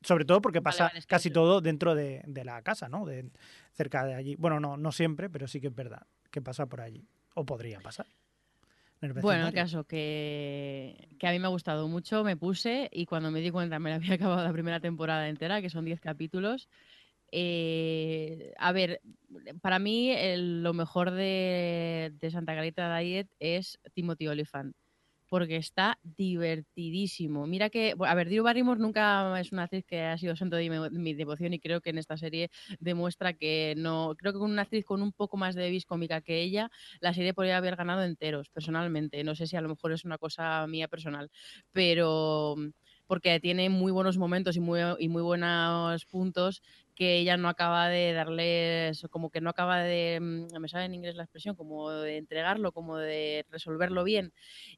Speaker 4: Sobre todo porque pasa
Speaker 2: vale,
Speaker 4: casi todo dentro de, de la casa, ¿no? De, cerca de allí. Bueno, no, no siempre, pero sí que es verdad que pasa por allí. O podría pasar. en el
Speaker 2: Bueno, el caso que, que a mí me ha gustado mucho, me puse y cuando me di cuenta me la había [LAUGHS] acabado la primera temporada entera, que son 10 capítulos. Eh, a ver, para mí el- lo mejor de, de Santa Clarita Diet es Timothy Olyphant, porque está divertidísimo. Mira que, a ver, Drew Barrymore nunca es una actriz que ha sido santo de mi, devoción y creo que en esta serie demuestra que no, creo que con una actriz con un poco más de vis cómica que ella, la serie podría haber ganado enteros, personalmente. No sé si a lo mejor es una cosa mía personal, pero porque tiene muy buenos momentos y muy, y muy buenos puntos que ella no acaba de darles, como que no acaba de, mm, me sale en inglés la expresión, como de entregarlo, como de resolverlo bien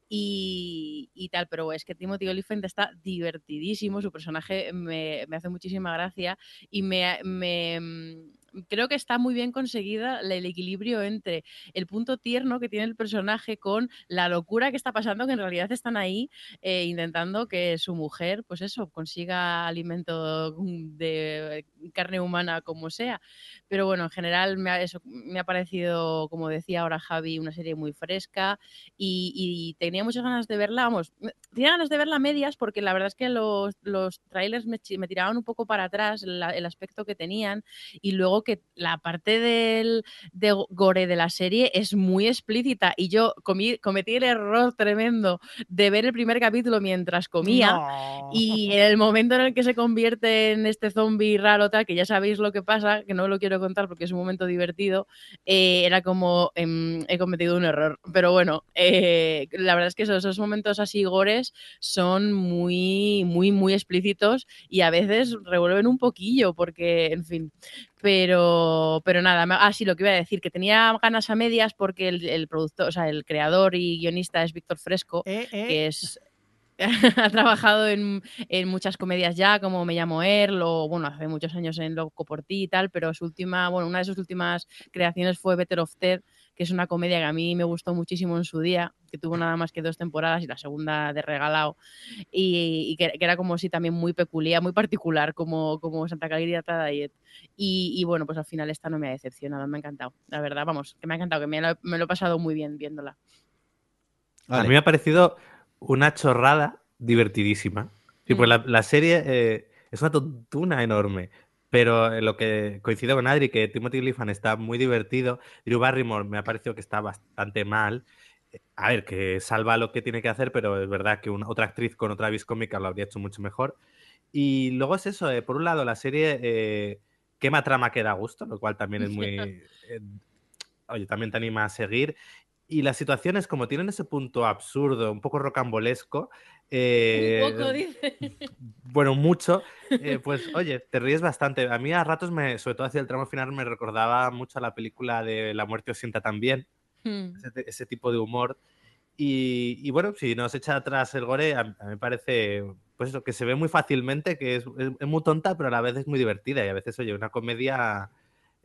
Speaker 2: y, tal, pero es que Timothy Olyphant está divertidísimo, su personaje me, me hace muchísima gracia y me, me, mm, creo que está muy bien conseguida el equilibrio entre el punto tierno que tiene el personaje con la locura que está pasando, que en realidad están ahí eh, intentando que su mujer, pues eso, consiga alimento mm, de carne humana como sea. Pero bueno, en general me ha, eso, me ha parecido, como decía ahora Javi, una serie muy fresca y, y tenía muchas ganas de verla, vamos, tenía ganas de verla a medias porque la verdad es que los, los trailers me, me tiraban un poco para atrás la- el aspecto que tenían y luego que la parte del, de gore de la serie es muy explícita y yo comí, cometí el error tremendo de ver el primer capítulo mientras comía.
Speaker 4: No.
Speaker 2: Y en el momento en el que se convierte en este zombie raro, tal, que ya sabéis lo que pasa, que no lo quiero contar porque es un momento divertido, eh, era como em, he cometido un error. Pero bueno, eh, la verdad es que esos, esos momentos así gores son muy, muy, muy explícitos y a veces revuelven un poquillo porque, en fin. Pero, pero nada, ah, sí, lo que iba a decir, que tenía ganas a medias porque el, el productor, o sea, el creador y guionista es Víctor Fresco
Speaker 4: Eh, eh,
Speaker 2: que es [LAUGHS] ha trabajado en, en muchas comedias ya, como Me llamo Earl, o bueno, hace muchos años en Loco por ti y tal, pero su última, bueno, una de sus últimas creaciones fue Better of Ted, que es una comedia que a mí me gustó muchísimo en su día, que tuvo nada más que dos temporadas y la segunda de regalado, y, y que, que era como sí también muy peculiar, muy particular, como, como Santa Clarita Diet. Y, y bueno, pues al final esta no me ha decepcionado, me ha encantado, la verdad, vamos, que me ha encantado, que me lo, me lo he pasado muy bien viéndola.
Speaker 3: A mí me ha parecido una chorrada divertidísima. Sí, pues
Speaker 2: Mm.
Speaker 3: la, la serie eh, es una tontuna enorme. Pero en lo que coincido con Adri, que Timothy Olyphant está muy divertido. Drew Barrymore me ha parecido que está bastante mal. Eh, A ver, que salva lo que tiene que hacer, pero es verdad que una, otra actriz con otra vis cómica lo habría hecho mucho mejor. Y luego es eso, eh, por un lado, la serie eh, quema trama que da gusto, lo cual también es [LAUGHS] muy. eh, oye, también te anima a seguir. Y las situaciones, como tienen ese punto absurdo, un poco rocambolesco,
Speaker 2: eh, un poco, dice.
Speaker 3: Bueno, mucho. Eh, pues, oye, te ríes bastante. A mí a ratos, me, sobre todo hacia el tramo final, me recordaba mucho a la película de La muerte os sienta también. Hmm. Ese, tipo de humor. Y, bueno, si nos echa atrás el gore, a, mí me parece pues eso, que se ve muy fácilmente, que es, muy tonta, pero a la vez es muy divertida. Y a veces, oye, una comedia,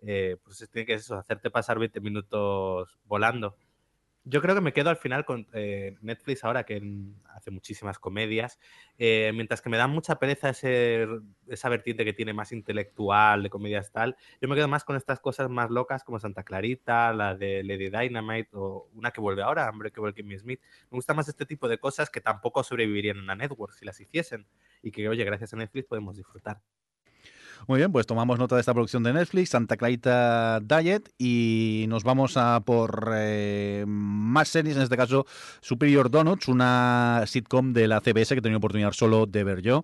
Speaker 3: eh, pues tiene que eso, hacerte pasar 20 minutos volando. Yo creo que me quedo al final con eh, Netflix ahora, que hace muchísimas comedias, eh, mientras que me da mucha pereza ese, esa vertiente que tiene más intelectual, de comedias tal, yo me quedo más con estas cosas más locas como Santa Clarita, la de Lady Dynamite o una que vuelve ahora, Hombre que vuelve Me Smith. Me gusta más este tipo de cosas que tampoco sobrevivirían en una network si las hiciesen y que, oye, gracias a Netflix podemos disfrutar.
Speaker 1: Muy bien, pues tomamos nota de esta producción de Netflix, Santa Clarita Diet, y nos vamos a por eh, más series, en este caso Superior Donuts, una sitcom de la CBS que he tenido oportunidad solo de ver yo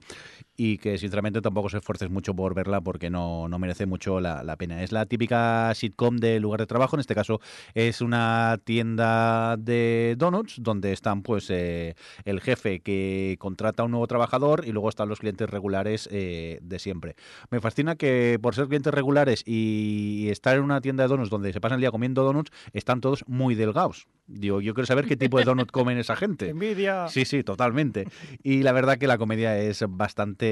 Speaker 1: y que sinceramente tampoco se esfuerces mucho por verla porque no, no merece mucho la, la, pena. Es la típica sitcom de lugar de trabajo, en este caso es una tienda de donuts donde están pues eh, el jefe que contrata a un nuevo trabajador y luego están los clientes regulares eh, de siempre. Me fascina que por ser clientes regulares y estar en una tienda de donuts donde se pasan el día comiendo donuts, están todos muy delgados. Digo, yo quiero saber qué tipo de donut comen esa gente. [LAUGHS]
Speaker 4: Envidia.
Speaker 1: Sí, sí, totalmente. Y la verdad que la comedia es bastante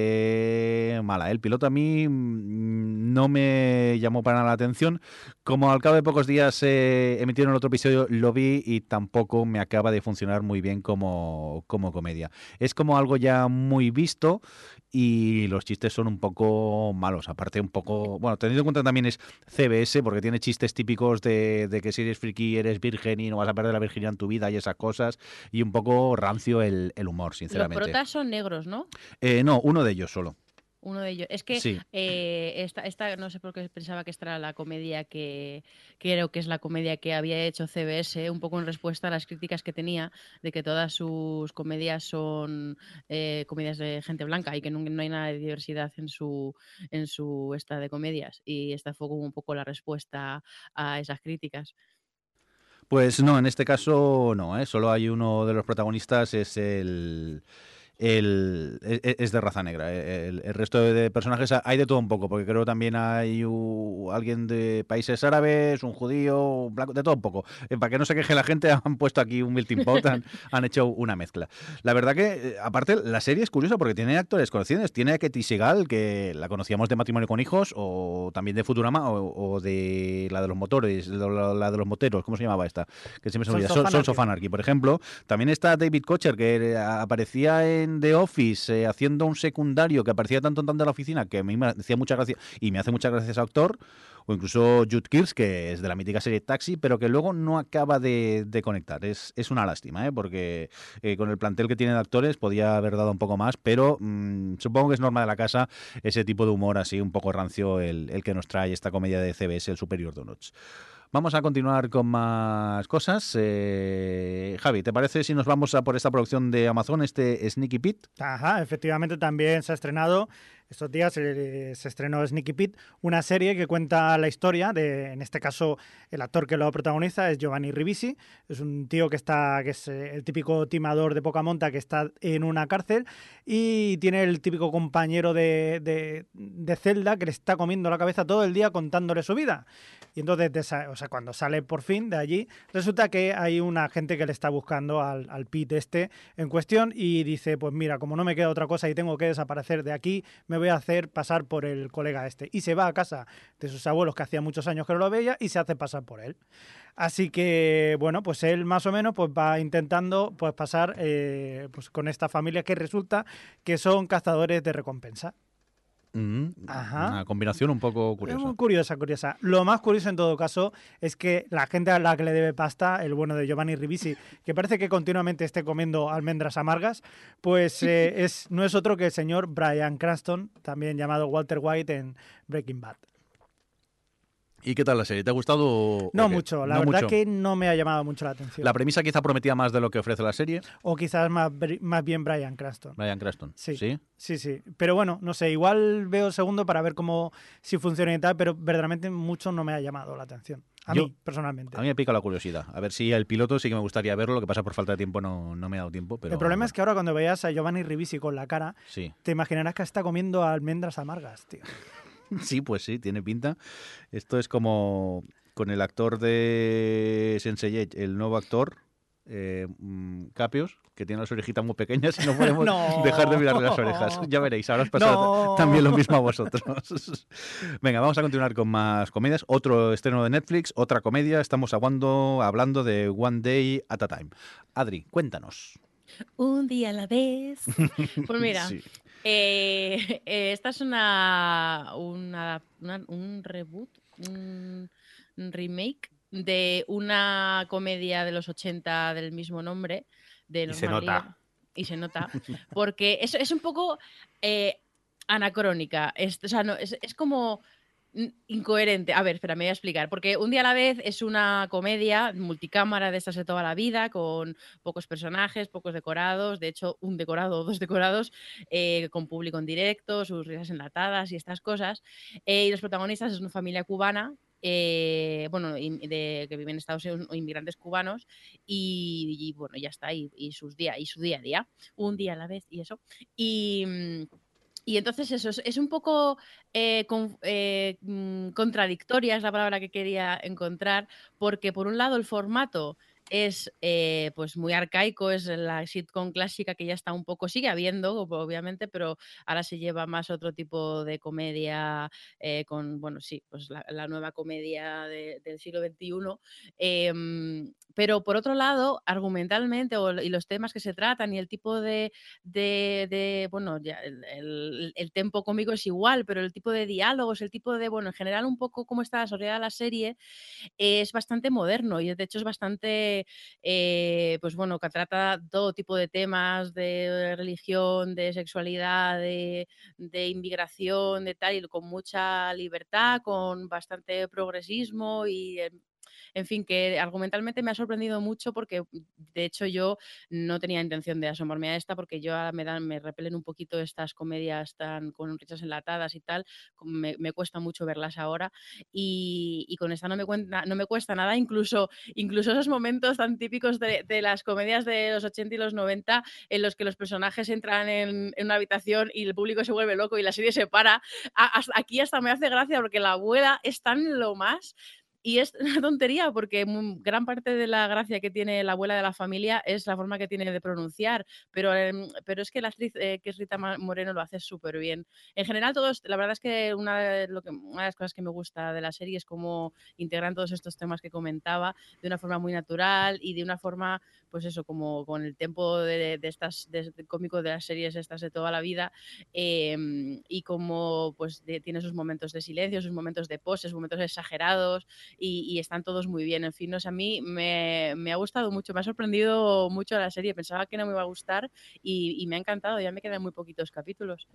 Speaker 1: mala. El piloto a mí mm, no me llamó para nada la atención. Como al cabo de pocos días eh, emitieron el otro episodio, lo vi y tampoco me acaba de funcionar muy bien como, como comedia. Es como algo ya muy visto y los chistes son un poco malos. Aparte, un poco. Bueno, teniendo en cuenta también es CBS, porque tiene chistes típicos de, de que si eres friki eres virgen y no vas a perder la virginidad en tu vida y esas cosas. Y un poco rancio el, el humor, sinceramente.
Speaker 2: Los protas son negros, ¿no?
Speaker 1: Eh, no, uno de ellos solo
Speaker 2: uno de ellos. Es que eh, esta, no sé por qué pensaba que esta era la comedia que, creo que es la comedia que había hecho CBS, un poco en respuesta a las críticas que tenía de que todas sus comedias son eh, comedias de gente blanca y que no, hay nada de diversidad en su, en su esta de comedias. Y esta fue como un poco la respuesta a esas críticas.
Speaker 1: Pues no, en este caso no, ¿eh? solo hay uno de los protagonistas, es el el, e, e, es de raza negra. E, el, resto de personajes hay de todo un poco, porque creo también hay alguien de países árabes, un judío, blanco, de todo un poco. Eh, para que no se queje la gente, [LAUGHS] han puesto aquí un melting pot, han, hecho una mezcla. La verdad que, eh, aparte, la serie es curiosa porque tiene actores conocidos. Tiene a Ketty Segal, que la conocíamos de Matrimonio con Hijos, o también de Futurama, o, de la de los motores, la de los moteros, ¿cómo se llamaba esta? Que siempre se me olvida. Sons of Anarchy, por ejemplo. También está David Kocher, que eh, aparecía en The Office eh, haciendo un secundario que aparecía tanto en tanto en la oficina que a mí me hacía mucha gracia y me hace muchas gracias ese actor o incluso Jude Kirsch, que es de la mítica serie Taxi, pero que luego no acaba de, conectar. Es, es, una lástima, ¿eh? porque eh, con el plantel que tiene de actores podía haber dado un poco más, pero mm, supongo que es norma de la casa ese tipo de humor así un poco rancio el, el que nos trae esta comedia de CBS, el Superior Donuts. Vamos a continuar con más cosas. Eh, Javi, ¿te parece si nos vamos a por esta producción de Amazon, este Sneaky Pete?
Speaker 4: Ajá, efectivamente también se ha estrenado estos días se, estrenó Sneaky Pete, una serie que cuenta la historia de, en este caso, el actor que lo protagoniza es Giovanni Ribisi. Es un tío que está, que es eh, el típico timador de poca monta que está en una cárcel y tiene el típico compañero de, de, celda que le está comiendo la cabeza todo el día contándole su vida. Y entonces, o sea, cuando sale por fin de allí, resulta que hay una gente que le está buscando al, al Pete este en cuestión y dice, pues mira, como no me queda otra cosa y tengo que desaparecer de aquí, me voy a hacer pasar por el colega este. Y se va a casa de sus abuelos, que hacía muchos años que no lo veía, y se hace pasar por él. Así que, bueno, pues él más o menos pues va intentando pues pasar eh, pues con esta familia que resulta que son cazadores de recompensa.
Speaker 1: Una combinación un poco curiosa.
Speaker 4: muy curiosa, curiosa. Lo más curioso en todo caso es que la gente a la que le debe pasta, el bueno de Giovanni Ribisi, que parece que continuamente esté comiendo almendras amargas, pues eh, es, no es otro que el señor Brian Cranston, también llamado Walter White en Breaking Bad.
Speaker 1: ¿Y qué tal la serie? ¿Te ha gustado?
Speaker 4: No mucho, la verdad que no me ha llamado mucho la atención.
Speaker 1: ¿La premisa quizá prometía más de lo que ofrece la serie?
Speaker 4: O quizás más, más bien Brian Cranston.
Speaker 1: Brian Cranston,
Speaker 4: sí. sí. Sí, sí. Pero bueno, no sé, igual veo el segundo para ver cómo si funciona y tal, pero verdaderamente mucho no me ha llamado la atención. A mí, personalmente.
Speaker 1: A mí me pica la curiosidad. A ver si el piloto sí que me gustaría verlo, lo que pasa por falta de tiempo no, no me ha dado tiempo. Pero,
Speaker 4: el problema es que ahora cuando veas a Giovanni Ribisi con la cara,
Speaker 1: sí.
Speaker 4: te imaginarás que está comiendo almendras amargas, tío. [LAUGHS]
Speaker 1: sí, pues sí, tiene pinta. Esto es como con el actor de Sensei, el nuevo actor, eh, mm, Capios, que tiene las orejitas muy pequeñas y no podemos [LAUGHS] dejar de mirarle las orejas. [LAUGHS] Ya veréis, ahora os pasará también lo mismo a vosotros. [LAUGHS] Venga, vamos a continuar con más comedias. Otro estreno de Netflix, otra comedia. Estamos hablando, hablando de One Day at a Time. Adri, cuéntanos.
Speaker 2: Un día a la vez. Pues mira, eh, [LAUGHS] eh, esta es una, una, un reboot, un remake de una comedia de los 80 del mismo nombre de
Speaker 3: y se nota.
Speaker 2: Y se nota. Porque es, es un poco eh, anacrónica. Es, o sea, no, es, es como incoherente. A ver, espera, me voy a explicar. Porque Un día a la vez es una comedia multicámara de estas de toda la vida, con pocos personajes, pocos decorados, de hecho, un decorado o dos decorados, eh, con público en directo, sus risas enlatadas y estas cosas. Eh, y los protagonistas es una familia cubana eh, bueno, de, que viven en Estados Unidos, inmigrantes cubanos, y, bueno, ya está, y, sus día, y su día a día, un día a la vez y eso. Y, mm, y entonces eso es, un poco eh, eh, mm, contradictoria, es la palabra que quería encontrar, porque por un lado el formato es eh, pues muy arcaico, es la sitcom clásica que ya está un poco, sigue habiendo, obviamente, pero ahora se lleva más otro tipo de comedia eh, con, bueno, sí, pues la, nueva comedia del siglo XXI. Em, pero por otro lado, argumentalmente, y los temas que se tratan y el tipo de, bueno, ya el, el, tempo cómico es igual, pero el tipo de diálogos, el tipo de, bueno, en general un poco cómo está desarrollada la serie, es bastante moderno y de hecho es bastante eh, pues bueno, que trata todo tipo de temas de religión, de sexualidad, de, de inmigración, de tal, y con mucha libertad, con bastante progresismo y em, en fin, que argumentalmente me ha sorprendido mucho porque de hecho yo no tenía intención de asomarme a esta porque yo me dan, me repelen un poquito estas comedias tan con risas enlatadas y tal, me, cuesta mucho verlas ahora y, con esta no me, cuenta, no me cuesta nada, incluso, incluso esos momentos tan típicos de, las comedias de los 80 y los 90 en los que los personajes entran en, una habitación y el público se vuelve loco y la serie se para, aquí hasta me hace gracia porque la abuela es tan lo más y es una tontería porque gran parte de la gracia que tiene la abuela de la familia es la forma que tiene de pronunciar, pero, em, pero es que la actriz eh, que es Rita Moreno lo hace súper bien. En general, todos, la verdad es que una, de, lo que una de las cosas que me gusta de la serie es cómo integran todos estos temas que comentaba de una forma muy natural y de una forma pues eso, como con el tiempo de, estas, de, cómico de las series estas de toda la vida, em, y como pues tiene sus momentos de silencio, sus momentos de poses, momentos exagerados, y, están todos muy bien. En fin, no a mí me, ha gustado mucho, me ha sorprendido mucho la serie, pensaba que no me iba a gustar y, y me ha encantado, ya me quedan muy poquitos capítulos.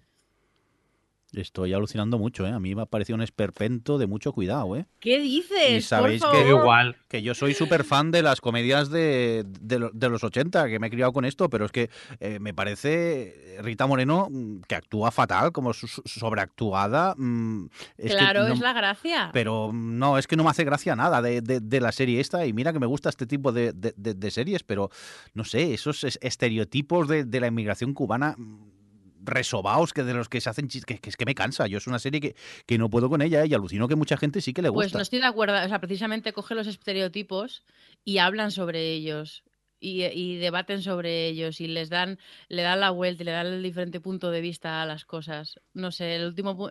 Speaker 1: Estoy alucinando mucho, ¿eh? A mí me ha parecido un esperpento de mucho cuidado, ¿eh?
Speaker 2: ¿Qué dices?
Speaker 1: Y sabéis
Speaker 2: que
Speaker 1: igual que yo soy súper fan de las comedias de, de, los 80, que me he criado con esto, pero es que eh, me parece Rita Moreno mm, que actúa fatal, como sobreactuada. Mm,
Speaker 2: claro, es la gracia.
Speaker 1: Pero no, es que no me hace gracia nada de, de la serie esta, y mira que me gusta este tipo de, series, pero no sé, esos estereotipos de la inmigración cubana mm, resobaos que de los que se hachan que, que, es que me cansa. Yo es una serie que, que no puedo con ella ¿eh? y alucino que mucha gente sí que le
Speaker 2: pues
Speaker 1: gusta.
Speaker 2: Pues no estoy de acuerdo. O sea, precisamente coge los estereotipos y hablan sobre ellos. Y, debaten sobre ellos y les dan, le dan la vuelta y le dan el diferente punto de vista a las cosas. No sé, el último,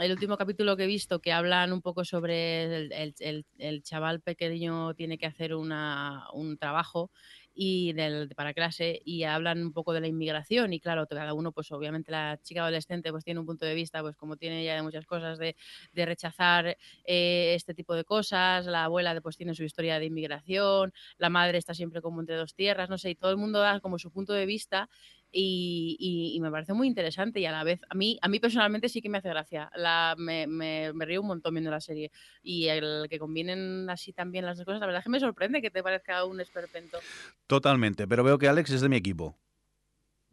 Speaker 2: el último capítulo que he visto que hablan un poco sobre el, el, el chaval pequeño tiene que hacer una, un trabajo y del, para clase y hablan un poco de la inmigración y claro, cada uno pues obviamente la chica adolescente pues tiene un punto de vista pues como tiene ya de muchas cosas de, de rechazar eh, este tipo de cosas, la abuela pues tiene su historia de inmigración, la madre está siempre como entre dos tierras, no sé, y todo el mundo da como su punto de vista y, me parece muy interesante y a la vez a mí, a mí personalmente sí que me hace gracia. La, me, me, río un montón viendo la serie y el que combinen así también las dos cosas, la verdad es que me sorprende que te parezca un esperpento.
Speaker 1: Totalmente, pero veo que Alex es de mi equipo.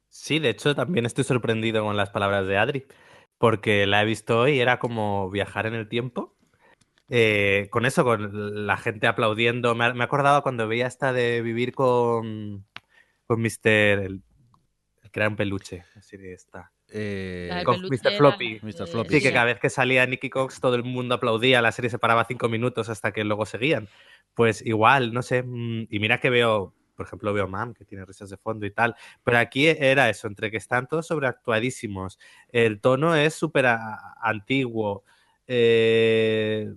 Speaker 3: Sí, de hecho también estoy sorprendido con las palabras de Adri, porque la he visto hoy y era como viajar en el tiempo eh, con eso, con la gente aplaudiendo. Me, me acordaba cuando veía esta de vivir con, con Mr. El, que era un peluche, así de esta.
Speaker 1: Eh,
Speaker 3: con Mr. Floppy.
Speaker 1: Mr. Floppy.
Speaker 3: Sí, que cada vez que salía Nicky Cox todo el mundo aplaudía, la serie se paraba cinco minutos hasta que luego seguían. Pues igual, no sé. mm, Y mira que veo, por ejemplo, veo Mam, que tiene risas de fondo y tal. Pero aquí era eso, entre que están todos sobreactuadísimos. El tono es súper antiguo. eh,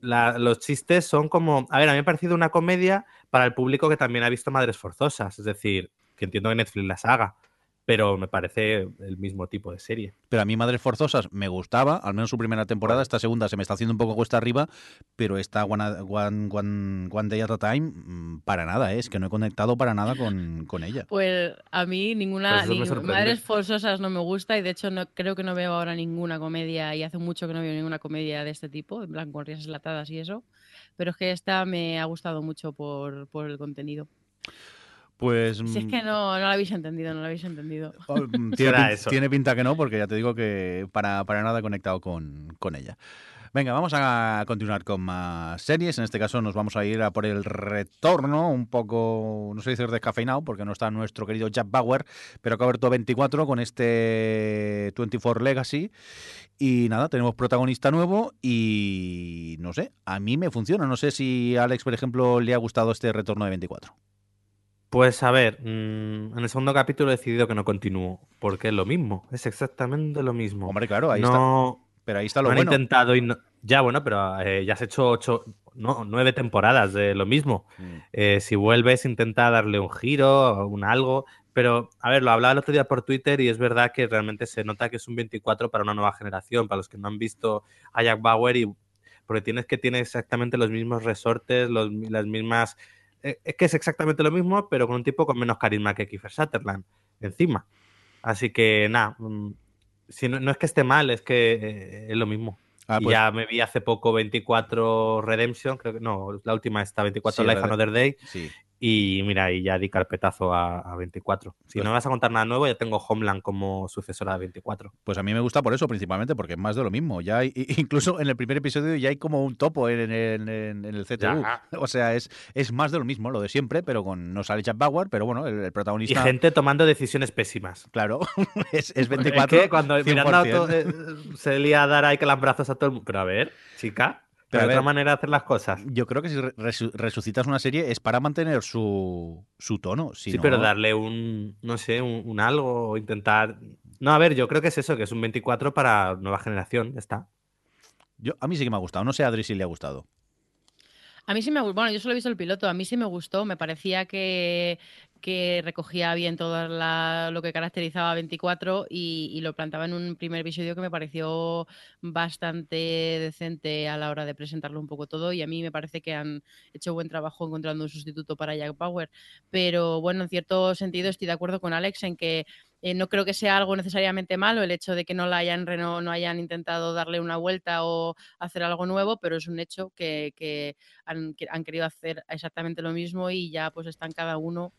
Speaker 3: la- los chistes son como. A ver, a mí me ha parecido una comedia para el público que también ha visto Madres Forzosas. Es decir, que entiendo que Netflix las haga. Pero me parece el mismo tipo de serie.
Speaker 1: Pero a mí Madres Forzosas me gustaba, al menos su primera temporada. Esta segunda se me está haciendo un poco cuesta arriba, pero esta One, one, one, One Day at a Time, mm, para nada, ¿eh? es que no he conectado para nada con, con ella.
Speaker 2: Pues a mí ninguna, ni. Madres Forzosas no me gusta y de hecho no creo que no veo ahora ninguna comedia y hace mucho que no veo ninguna comedia de este tipo, en plan con risas latadas y eso. Pero es que esta me ha gustado mucho por, por el contenido.
Speaker 1: Pues
Speaker 2: Si es
Speaker 1: mm,
Speaker 2: que no, no lo habéis entendido, no lo habéis entendido. [LAUGHS]
Speaker 1: oh, mm, tiene,
Speaker 3: eso.
Speaker 1: pinta que no, porque ya te digo que para, para nada he conectado con, con ella. Venga, vamos a continuar con más series. En este caso nos vamos a ir a por el retorno, un poco, no sé decir descafeinado, porque no está nuestro querido Jack Bauer, pero que ha abierto 24 con este 24 Legacy. Y nada, tenemos protagonista nuevo y no sé, a mí me funciona. No sé si a Alex, por ejemplo, le ha gustado este retorno de 24.
Speaker 3: Pues a ver, mm, en el segundo capítulo he decidido que no continúo, porque es lo mismo, es exactamente lo mismo.
Speaker 1: Hombre, claro, ahí está.
Speaker 3: no,
Speaker 1: Pero ahí está
Speaker 3: no
Speaker 1: lo
Speaker 3: han
Speaker 1: bueno.
Speaker 3: intentado y no- ya bueno, pero eh, ya has hecho ocho, no, nueve temporadas de lo mismo.
Speaker 1: Mm.
Speaker 3: Eh, si vuelves, intenta darle un giro, un algo. Pero, a ver, lo hablaba el otro día por Twitter y es verdad que realmente se nota que es un 24 para una nueva generación, para los que no han visto a Jack Bauer, y, porque tienes que tiene exactamente los mismos resortes, los, las mismas... eh, Es que es exactamente lo mismo, pero con un tipo con menos carisma que Kiefer Sutherland encima. Así que, nada, mm, si no, no es que esté mal, es que eh, es lo mismo.
Speaker 1: Ah,
Speaker 3: Y
Speaker 1: pues,
Speaker 3: ya me vi hace poco 24 Redemption, creo que no, la última está 24
Speaker 1: Sí,
Speaker 3: Life Another Day.
Speaker 1: sí.
Speaker 3: Y mira, y ya di carpetazo a, a 24. Si
Speaker 1: Pues-
Speaker 3: no me vas a contar nada nuevo, ya tengo Homeland como sucesora de 24.
Speaker 1: Pues a mí me gusta por eso, principalmente, porque es más de lo mismo. Ya hay- incluso en el primer episodio ya hay como un topo en, en- en- en el CTU.
Speaker 3: Ya. [LAUGHS]
Speaker 1: O sea, es, es más de lo mismo, lo de siempre, pero con no sale Jack Bauer, pero bueno, el, el
Speaker 3: Y
Speaker 1: protagonista.
Speaker 3: gente tomando decisiones pésimas.
Speaker 1: Claro, [LAUGHS] es, es
Speaker 3: Es
Speaker 1: 24.
Speaker 3: que cuando Miranda
Speaker 1: 100%.
Speaker 3: Otto, eh, se lía a dar ahí que las brazos a todo el mundo. Pero a ver, chica,
Speaker 1: Pero
Speaker 3: otra
Speaker 1: ver.
Speaker 3: manera de hacer las cosas.
Speaker 1: Yo creo que si re- resu- resucitas una serie es para mantener su, su tono. Si
Speaker 3: sí,
Speaker 1: no-
Speaker 3: pero darle un, no sé, un, un algo o intentar... No, a ver, yo creo que es eso, que es un 24 para nueva generación, ya está.
Speaker 1: yo, a mí sí que me ha gustado. No sé a Adri si le ha gustado.
Speaker 2: A mí sí me gustó, bueno, yo solo he visto el piloto, a mí sí me gustó, me parecía que, que recogía bien todo la- lo que caracterizaba a 24 y, y lo plantaba en un primer episodio que me pareció bastante decente a la hora de presentarlo un poco todo y a mí me parece que han hecho buen trabajo encontrando un sustituto para Jack Bauer, pero bueno, en cierto sentido estoy de acuerdo con Alex en que eh, no creo que sea algo necesariamente malo el hecho de que no la hayan reno- no hayan intentado darle una vuelta o hacer algo nuevo, pero es un hecho que, que han, que han querido hacer exactamente lo mismo y ya pues están cada uno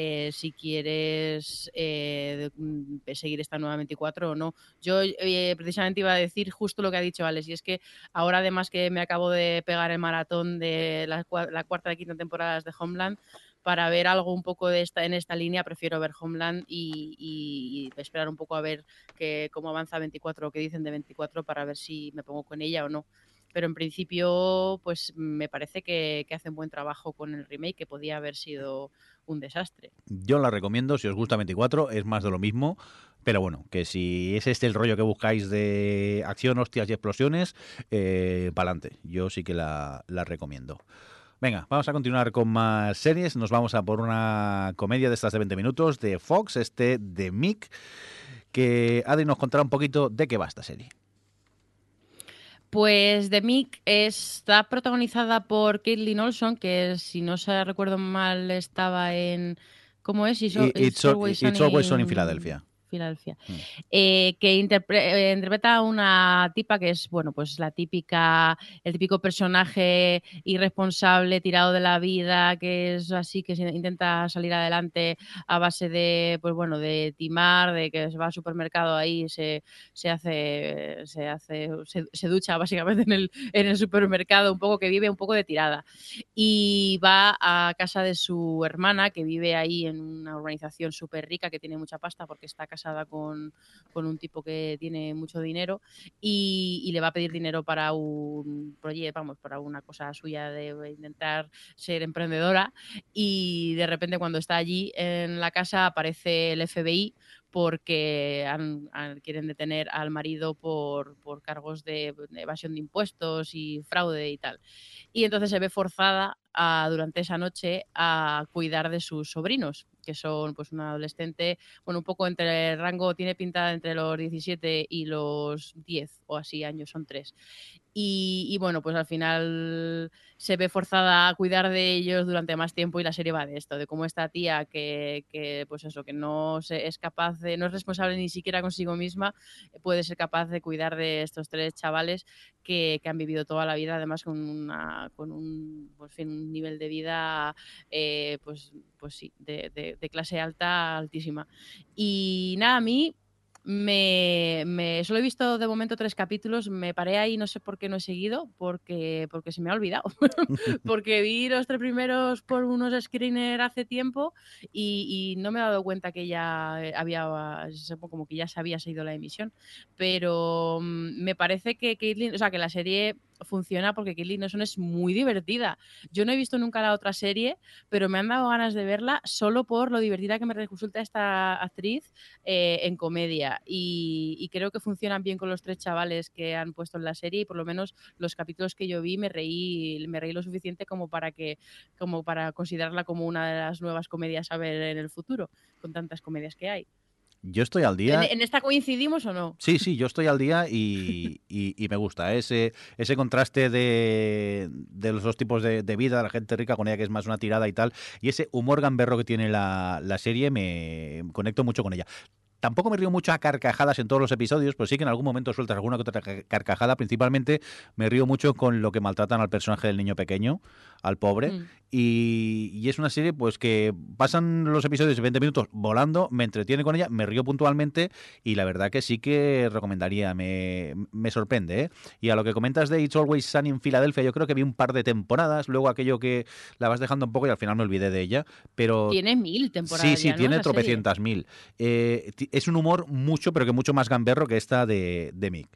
Speaker 2: eh, si quieres eh, mm, seguir esta nueva 24 o no. Yo eh, precisamente iba a decir justo lo que ha dicho Alex, y es que ahora además que me acabo de pegar el maratón de la, cua- la cuarta y quinta temporadas de Homeland, para ver algo un poco de esta, en esta línea, prefiero ver Homeland y esperar un poco a ver que, cómo avanza 24 o qué dicen de 24 para ver si me pongo con ella o no pero en principio pues me parece que, que hacen buen trabajo con el remake que podía haber sido un desastre
Speaker 1: Yo la recomiendo, si os gusta 24, es más de lo mismo. Pero bueno, que si es este el rollo que buscáis de acción, hostias y explosiones, eh. Yo sí que la, la recomiendo. Venga, vamos a continuar con más series. Nos vamos a por una comedia de estas de 20 minutos de Fox, este de Mick, que Adri nos contará un poquito de qué va esta serie.
Speaker 2: Pues The Mick está protagonizada por Caitlin Olson que si no se recuerdo mal estaba en ¿cómo es? It's,
Speaker 1: It's, Al- It's Always Sunny in Filadelfia.
Speaker 2: Filadelfia, mm. eh, que eh, interpreta a una tipa que es, bueno, pues la típica, el típico personaje irresponsable, tirado de la vida, que es así, que intenta salir adelante a base de, pues bueno, de timar, de que se va al supermercado ahí, se, se hace, se hace, se, ducha básicamente en el, en el supermercado, un poco que vive un poco de tirada. Y va a casa de su hermana, que vive ahí en una organización súper rica, que tiene mucha pasta porque está casada con, un tipo que tiene mucho dinero y, le va a pedir dinero para un proyecto, vamos, para una cosa suya de intentar ser emprendedora y de repente cuando está allí en la casa aparece el FBI porque quieren detener al marido por, cargos de, evasión de impuestos y fraude y tal. Y entonces se ve forzada durante esa noche a cuidar de sus sobrinos, que son pues un adolescente, bueno, un poco entre el rango, tiene pintada entre los 17 y los 10 o así años, son tres. Y, bueno, pues al final se ve forzada a cuidar de ellos durante más tiempo y la serie va de esto, de cómo esta tía que, que pues eso, que no es capaz de, no es responsable ni siquiera consigo misma, puede ser capaz de cuidar de estos tres chavales que, que han vivido toda la vida, además con, una, con un, pues, un nivel de vida, eh, pues, pues sí, de, clase alta altísima. Y nada, a mí me, solo he visto de momento tres capítulos, me paré ahí, no sé por qué no he seguido, porque, porque se me ha olvidado. [LAUGHS] porque vi los tres primeros por unos screeners hace tiempo y, no me he dado cuenta que ya había, como que ya se había seguido la emisión. Pero mm, me parece que o sea, que la serie funciona porque Kelly Nelson es muy divertida. Yo no he visto nunca la otra serie, pero me han dado ganas de verla solo por lo divertida que me resulta esta actriz eh, en comedia. Y, creo que funcionan bien con los tres chavales que han puesto en la serie y por lo menos los capítulos que yo vi me reí, me reí lo suficiente como para que, como para considerarla como una de las nuevas comedias a ver en el futuro, con tantas comedias que hay.
Speaker 1: Yo estoy al día.
Speaker 2: ¿En, esta coincidimos o no?
Speaker 1: Sí, sí, yo estoy al día y, [LAUGHS] me gusta ese, ese contraste de, los dos tipos de, vida, la gente rica con ella que es más una tirada y tal, y ese humor gamberro que tiene la, la serie, me conecto mucho con ella. Tampoco me río mucho a carcajadas en todos los episodios, pero sí que en algún momento sueltas alguna que otra carcajada. Principalmente me río mucho con lo que maltratan al personaje del niño pequeño, al pobre. Mm. Y, es una serie pues que pasan los episodios de 20 minutos volando, me entretiene con ella, me río puntualmente y la verdad que sí que recomendaría, me, me sorprende. ¿eh? Y a lo que comentas de It's Always Sunny en Filadelfia, yo creo que vi un par de temporadas, luego aquello que la vas dejando un poco y al final me olvidé de ella. Pero
Speaker 2: tiene mil temporadas.
Speaker 1: Sí, sí, tiene tropecientas mil. Eh, es un humor mucho, pero que mucho más gamberro que esta de, de Mick.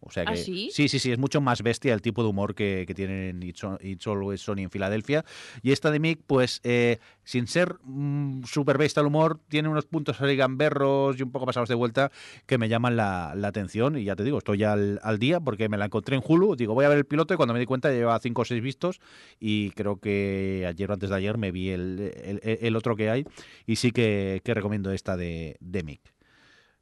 Speaker 1: O sea
Speaker 2: ¿Ah,
Speaker 1: que,
Speaker 2: sí?
Speaker 1: sí? sí, es mucho más bestia el tipo de humor que, que tienen It's, Always Sony en Filadelfia. Y esta de Mick, pues, eh, sin ser mm, súper bestia el humor, tiene unos puntos gamberros y un poco pasados de vuelta que me llaman la, atención. Y ya te digo, estoy al, al, día porque me la encontré en Hulu. Digo, voy a ver el piloto y cuando me di cuenta llevaba cinco o seis vistos. Y creo que ayer o antes de ayer me vi el, el, otro que hay. Y sí que, que recomiendo esta de, de Mick.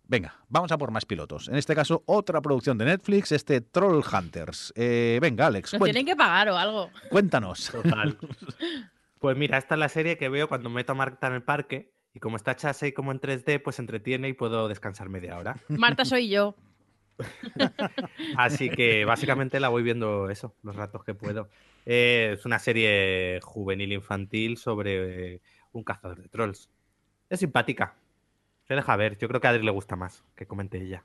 Speaker 1: Venga, vamos a por más pilotos. En este caso, otra producción de Netflix, este Troll Hunters. Eh, venga, Alex.
Speaker 2: Nos tienen que pagar o algo.
Speaker 1: Cuéntanos.
Speaker 3: Total. [LAUGHS] pues mira, esta es la serie que veo cuando meto a Marta en el parque y como está hecha así como en 3D, pues entretiene y puedo descansar media hora.
Speaker 2: Marta soy yo. [LAUGHS]
Speaker 3: así que básicamente la voy viendo eso, los ratos que puedo. Eh, es una serie juvenil infantil sobre eh, un cazador de trolls. Es simpática, se deja ver. Yo creo que a Adri le gusta más que comente ella.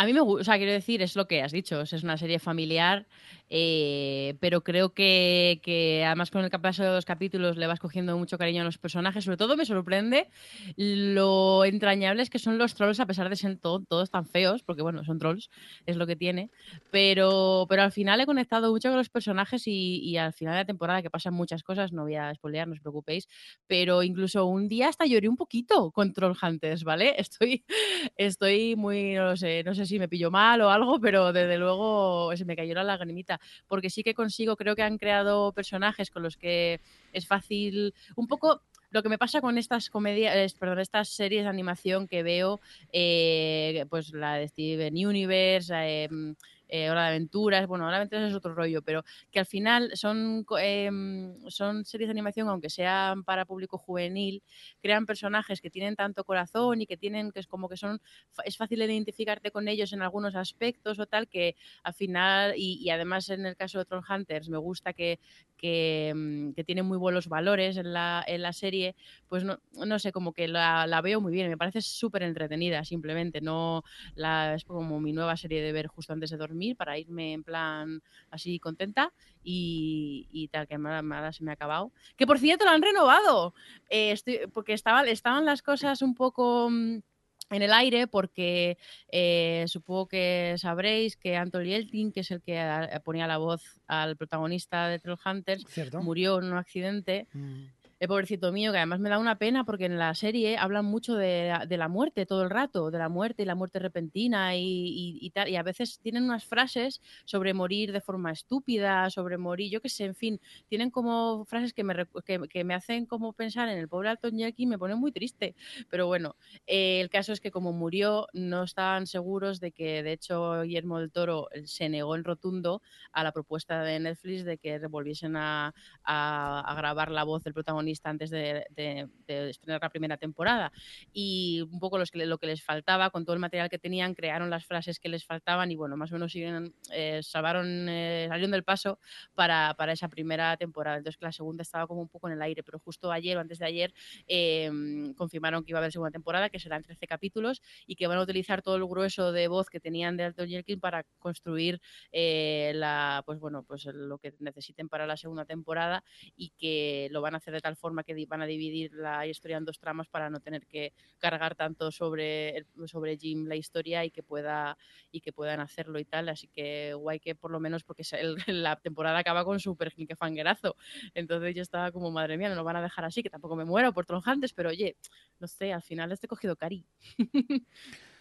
Speaker 2: A mí me gusta, o sea, quiero decir, es lo que has dicho, es una serie familiar eh, pero creo que, además con el paso de los capítulos le vas cogiendo mucho cariño a los personajes. Sobre todo me sorprende lo entrañables que son los trolls, a pesar de ser todos tan feos, porque bueno, son trolls, es lo que tiene. Pero, pero al final he conectado mucho con los personajes y, al final de la temporada, que pasan muchas cosas, no voy a spoilear, no os preocupéis, pero incluso un día hasta lloré un poquito con Troll Hunters, ¿vale? [LAUGHS] Estoy, estoy muy, no sé, no sé me pillo mal o algo, pero desde luego se me cayó la lagrimita. Porque sí que consigo, creo que han creado personajes con los que es fácil, un poco lo que me pasa con estas comedias, perdón, estas series de animación que veo, eh, pues la de Steven Universe, eh, Hora de Aventuras, bueno, Hora de Aventuras es otro rollo, pero que al final son, em, son series de animación, aunque sean para público juvenil, crean personajes que tienen tanto corazón y que tienen, que es como que son, es fácil identificarte con ellos en algunos aspectos o tal, que al final, y, además en el caso de Tron Hunters, me gusta que, que, mm, que tiene muy buenos valores en la, en la serie, pues no, no sé, como que la, la veo muy bien, me parece súper entretenida, simplemente, no la, es como mi nueva serie de ver justo antes de dormir para irme en plan así contenta y, y tal, que ahora se me ha acabado. Que por cierto lo han renovado, eh, estoy, porque estaba, estaban las cosas un poco mm, en el aire porque eh, supongo que sabréis que Anthony Elting, que es el que ponía la voz al protagonista de Trollhunters, murió en un accidente. Mm el pobrecito mío, que además me da una pena porque en la serie hablan mucho de, la muerte todo el rato, de la muerte y la muerte repentina y, tal, y a veces tienen unas frases sobre morir de forma estúpida, sobre morir, yo qué sé, en fin, tienen como frases que me, que, me hacen como pensar en el pobre Alton Jackie y me pone muy triste, pero bueno, eh, el caso es que como murió no estaban seguros de que de hecho Guillermo del Toro se negó en rotundo a la propuesta de Netflix de que volviesen a grabar la voz del protagonista antes de, estrenar la primera temporada. Y un poco los que, lo que les faltaba, con todo el material que tenían, crearon las frases que les faltaban y bueno, más o menos siguen, eh, salvaron, eh, salieron del paso para, para, esa primera temporada. Entonces que la segunda estaba como un poco en el aire, pero justo ayer o antes de ayer em, confirmaron que iba a haber segunda temporada, que serán 13 capítulos y que van a utilizar todo el grueso de voz que tenían de Alton Jerkin para construir eh, la, pues bueno, pues lo que necesiten para la segunda temporada y que lo van a hacer de tal forma que van a dividir la historia en dos tramas para no tener que cargar tanto sobre, sobre Jim la historia y que pueda y que puedan hacerlo y tal. Así que guay que por lo menos porque [LAUGHS] la temporada acaba con super fanguerazo. Entonces yo estaba como, madre mía, no lo van a dejar así, que tampoco me muero por tronjantes, pero oye, no sé, al final este he cogido cari. [LAUGHS]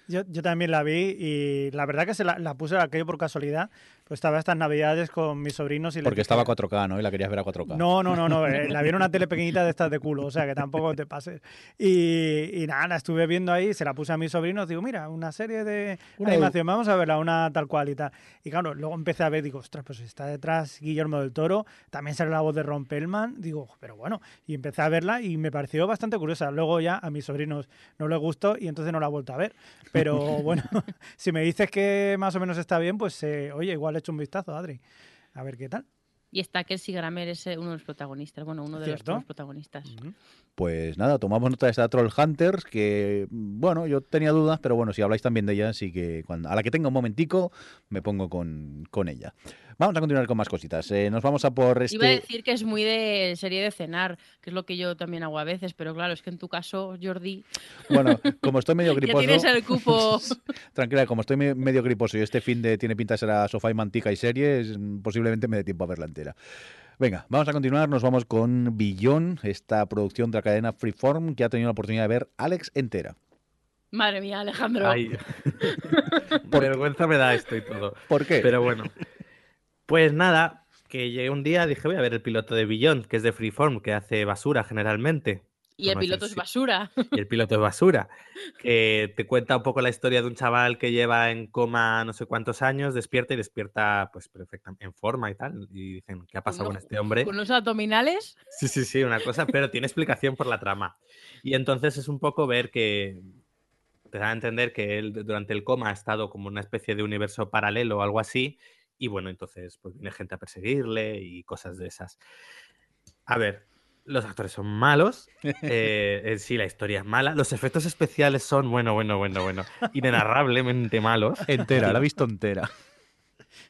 Speaker 4: Yo, yo, también la vi y la verdad que se la, la puse aquello por casualidad. Pues estaba estas navidades con mis sobrinos y
Speaker 1: Porque estaba a 4K, ¿no? Y la querías ver a 4K.
Speaker 4: No, no, no, no. Eh, [LAUGHS] la vi en una tele pequeñita de estas de culo, o sea que tampoco te pases. Y, y, nada, la estuve viendo ahí, se la puse a mis sobrinos, digo, mira, una serie de animación, vamos a verla, una tal cual y tal. Y claro, luego empecé a ver, digo, ostras, pues está detrás Guillermo del Toro, también sale la voz de Ron Pellman, digo, pero bueno, y empecé a verla y me pareció bastante curiosa. Luego ya a mis sobrinos no les gustó y entonces no la he vuelto a ver. Pero [LAUGHS] bueno, [LAUGHS] si me dices que más o menos está bien, pues eh, oye, igual he hecho un vistazo, Adri. A ver qué tal.
Speaker 2: Y está Kelsey Grammer es uno de los protagonistas, bueno, uno de los protagonistas.
Speaker 1: Pues nada, tomamos nota de esta Troll Hunters, que bueno, yo tenía dudas, pero bueno, si habláis también de ella, así que cuando, a la que tenga un momentico me pongo con, con ella. Vamos a continuar con más cositas. Eh, nos vamos a por este...
Speaker 2: Iba a decir que es muy de serie de cenar, que es lo que yo también hago a veces, pero claro, es que en tu caso, Jordi...
Speaker 1: Bueno, como estoy medio [LAUGHS] griposo...
Speaker 2: tienes el cupo... [LAUGHS]
Speaker 1: Tranquila, como estoy medio griposo y este fin de tiene pinta de ser a sofá y mantica y series, posiblemente me dé tiempo a verla entera. Venga, vamos a continuar. Nos vamos con Billón, esta producción de la cadena Freeform que ha tenido la oportunidad de ver Alex entera.
Speaker 2: Madre mía, Alejandro. Ay. [LAUGHS]
Speaker 3: Por vergüenza me da esto y todo.
Speaker 1: ¿Por qué?
Speaker 3: Pero bueno. Pues nada, que llegué un día, dije, voy a ver el piloto de Beyond, que es de Freeform, que hace basura generalmente.
Speaker 2: Y el piloto es basura.
Speaker 3: Y el piloto es basura. [LAUGHS] Que te cuenta un poco la historia de un chaval que lleva en coma no sé cuántos años, despierta y despierta pues perfectamente en forma y tal. Y dicen, ¿qué ha pasado con, este hombre?
Speaker 2: ¿Con los abdominales?
Speaker 3: Sí, sí, sí, una cosa, pero tiene explicación por la trama. Y entonces es un poco ver que te da a entender que él durante el coma ha estado como una especie de universo paralelo o algo así y bueno, entonces pues viene gente a perseguirle y cosas de esas. A ver, los actores son malos, eh, en sí la historia es mala, los efectos especiales son, bueno, bueno, bueno, bueno, [LAUGHS] inenarrablemente malos.
Speaker 1: Entera, la he [LAUGHS] visto entera.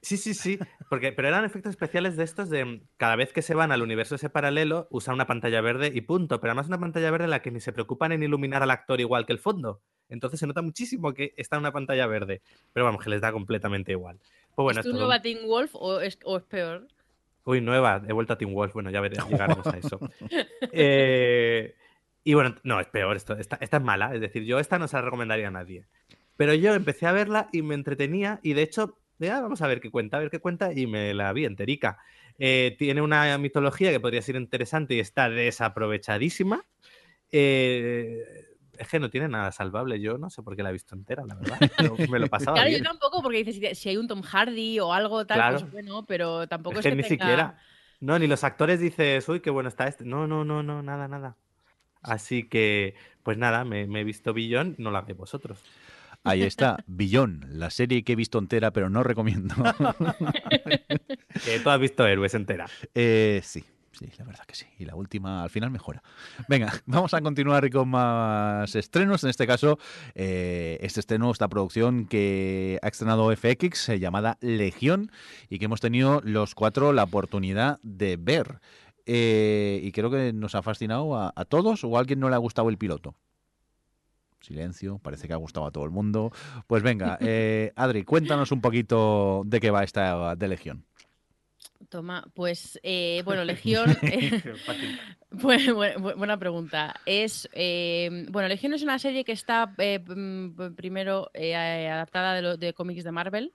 Speaker 3: Sí, sí, sí, porque, pero eran efectos especiales de estos de cada vez que se van al universo ese paralelo, usa una pantalla verde y punto, pero además una pantalla verde en la que ni se preocupan en iluminar al actor igual que el fondo. Entonces se nota muchísimo que está en una pantalla verde, pero vamos, que les da completamente igual.
Speaker 2: Pues ¿Es tu nueva Teen Wolf o es, peor?
Speaker 3: Uy, nueva, he vuelto a Teen Wolf. Bueno, ya [LAUGHS] llegaremos a eso. Eh, y bueno, no, es peor. Esto, esta, es mala. Es decir, yo esta no se la recomendaría a nadie. Pero yo empecé a verla y me entretenía. Y de hecho, ya, vamos a ver qué cuenta, a ver qué cuenta. Y me la vi enterica. Eh, tiene una mitología que podría ser interesante y está desaprovechadísima. Eh, es que no tiene nada salvable. Yo no sé por qué la he visto entera, la verdad. me lo [LAUGHS] pasaba
Speaker 2: Claro,
Speaker 3: bien.
Speaker 2: yo tampoco, porque dices, si hay un Tom Hardy o algo tal,
Speaker 3: Claro.
Speaker 2: pues bueno, pero tampoco
Speaker 3: Es
Speaker 2: es,
Speaker 3: que ni
Speaker 2: tenga-
Speaker 3: siquiera. No, ni los actores dices, uy, qué bueno está este. No, no, no, no, nada, nada. Así que, pues nada, me, me he visto Billón, no la veis vosotros.
Speaker 1: Ahí está, Billón, la serie que he visto entera, pero no recomiendo. [LAUGHS]
Speaker 3: Que tú has visto Héroes entera.
Speaker 1: Eh, sí, sí, la verdad que sí. Y la última al final mejora. Venga, vamos a continuar con más estrenos. En este caso, eh, este estreno, esta producción que ha estrenado FX eh, llamada Legión y que hemos tenido los cuatro la oportunidad de ver. Eh, y creo que nos ha fascinado a, a todos o a alguien no le ha gustado el piloto. Silencio, parece que ha gustado a todo el mundo. Pues venga, [LAUGHS] eh, Adri, cuéntanos un poquito de qué va esta de Legión.
Speaker 2: Toma, pues eh, bueno, [LAUGHS] Legión. [LAUGHS] eh, pues, bu- bu- buena pregunta. Es eh, bueno, Legión es una serie que está eh, mm, primero eh, adaptada de, lo- de cómics de Marvel,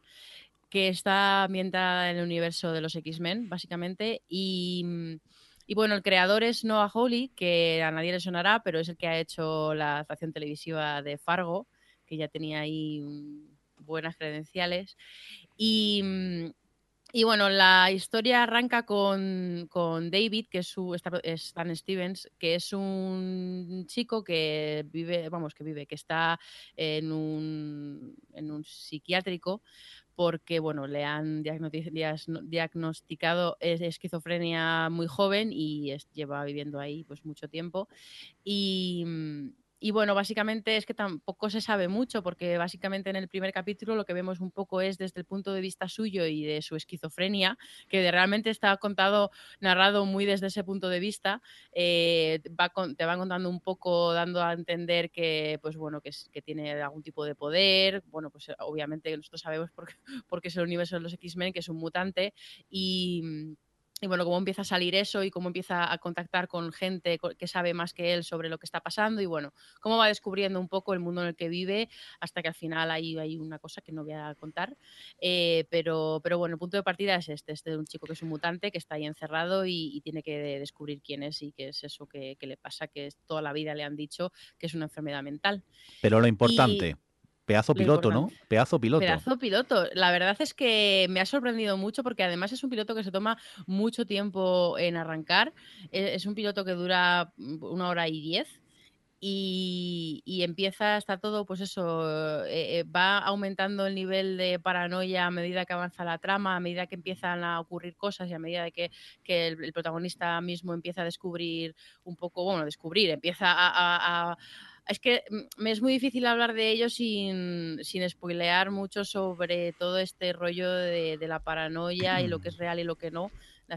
Speaker 2: que está ambientada en el universo de los X-Men, básicamente, y, mm, y bueno, el creador es Noah Hawley, que a nadie le sonará, pero es el que ha hecho la adaptación televisiva de Fargo, que ya tenía ahí mm, buenas credenciales. Y, mm, y bueno, la historia arranca con, con David, que es, su, Stan Stevens, que es un chico que vive, vamos, que vive, que está en un, en un psiquiátrico porque, bueno, le han diagnosticado es- esquizofrenia muy joven y lleva viviendo ahí pues mucho tiempo. Y, mm, y bueno, básicamente es que tampoco se sabe mucho, porque básicamente en el primer capítulo lo que vemos un poco es desde el punto de vista suyo y de su esquizofrenia, que realmente está contado, narrado muy desde ese punto de vista. eh, va contando un poco, dando a entender que, pues bueno, que, tiene algún tipo de poder. Bueno, pues obviamente nosotros sabemos porque, [LAUGHS] porque es el universo de los X-Men, que es un mutante. Y. Y bueno, cómo empieza a salir eso y cómo empieza a contactar con gente que sabe más que él sobre lo que está pasando y bueno, cómo va descubriendo un poco el mundo en el que vive hasta que al final hay, hay una cosa que no voy a contar. Eh, pero, pero bueno, el punto de partida es este, este de un chico que es un mutante, que está ahí encerrado y, y tiene que de- descubrir quién es y qué es eso que, que le pasa, que toda la vida le han dicho que es una enfermedad mental.
Speaker 1: Pero lo importante, pedazo
Speaker 2: Lo
Speaker 1: piloto, ¿no? Pedazo piloto.
Speaker 2: Pedazo piloto. La verdad es que me ha sorprendido mucho porque además es un piloto que se toma mucho tiempo en arrancar. E- Es un piloto que dura mm, una hora y diez. Y, y empieza, está todo, pues eso, eh, eh, va aumentando el nivel de paranoia a medida que avanza la trama, a medida que empiezan a ocurrir cosas y a medida de que, que el, el protagonista mismo empieza a descubrir un poco, bueno, descubrir, empieza a- a- a es que mm, me es muy difícil hablar de ello sin, sin spoilear mucho sobre todo este rollo de, de la paranoia y lo que es [CLEARS THROAT] real y lo que no.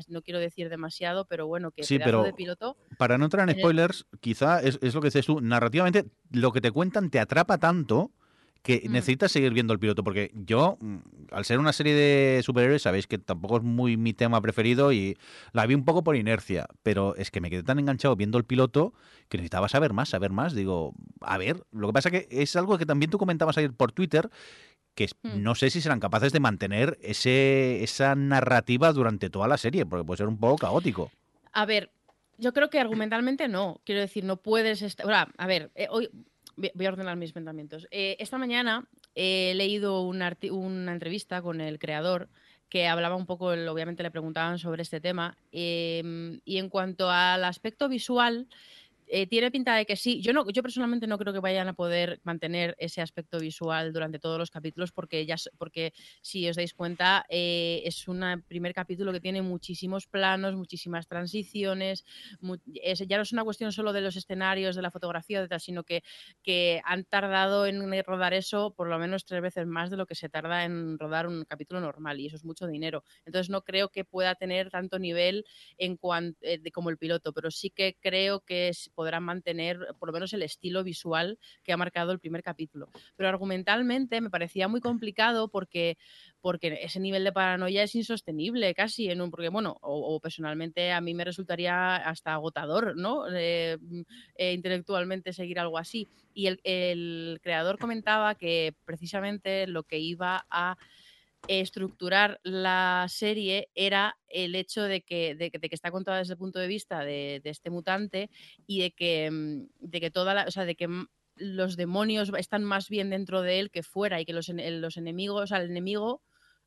Speaker 2: No quiero decir demasiado, pero bueno, que
Speaker 1: Sí, pero-
Speaker 2: de piloto.
Speaker 1: Para no entrar en
Speaker 2: el-
Speaker 1: spoilers, quizá es, es lo que dices tú, narrativamente lo que te cuentan te atrapa tanto que
Speaker 2: Mm.
Speaker 1: necesitas seguir viendo el piloto, porque yo, mm, al ser una serie de superhéroes, sabéis que tampoco es muy mi tema preferido y la vi un poco por inercia, pero es que me quedé tan enganchado viendo el piloto que necesitaba saber más, saber más. Digo, a ver, lo que pasa que es algo que también tú comentabas ayer por Twitter, que
Speaker 2: Mm.
Speaker 1: no sé si serán capaces de mantener ese, esa narrativa durante toda la serie, porque puede ser un poco caótico.
Speaker 2: A ver, yo creo que argumentalmente no. Quiero decir, no puedes estar. A ver, eh, hoy voy a ordenar mis pensamientos. Eh, esta mañana he leído una entrevista con el creador que hablaba un poco, obviamente le preguntaban sobre este tema. em, y en cuanto al aspecto visual, eh, tiene pinta de que sí. Yo, no, yo personalmente no creo que vayan a poder mantener ese aspecto visual durante todos los capítulos porque, ya, porque si os dais cuenta, eh, es un primer capítulo que tiene muchísimos planos, muchísimas transiciones. es- ya no es una cuestión solo de los escenarios, de la fotografía, de tal, sino que, que han tardado en rodar eso por lo menos tres veces más de lo que se tarda en rodar un capítulo normal y eso es mucho dinero. Entonces no creo que pueda tener tanto nivel en cuanto de como el piloto, pero sí que creo que s- podrán mantener por lo menos el estilo visual que ha marcado el primer capítulo. Pero argumentalmente me parecía muy complicado porque porque ese nivel de paranoia es insostenible casi en un porque bueno o, o personalmente a mí me resultaría hasta agotador no Eh, mm, eh, intelectualmente seguir algo así. Y el, el creador comentaba que precisamente lo que iba a estructurar la serie era el hecho de que, de, que- está contada desde el punto de vista de, este mutante y de que, mm, de que toda la, o sea, de que mm, los demonios están más bien dentro de él que fuera y que los, los enemigos, al enemigo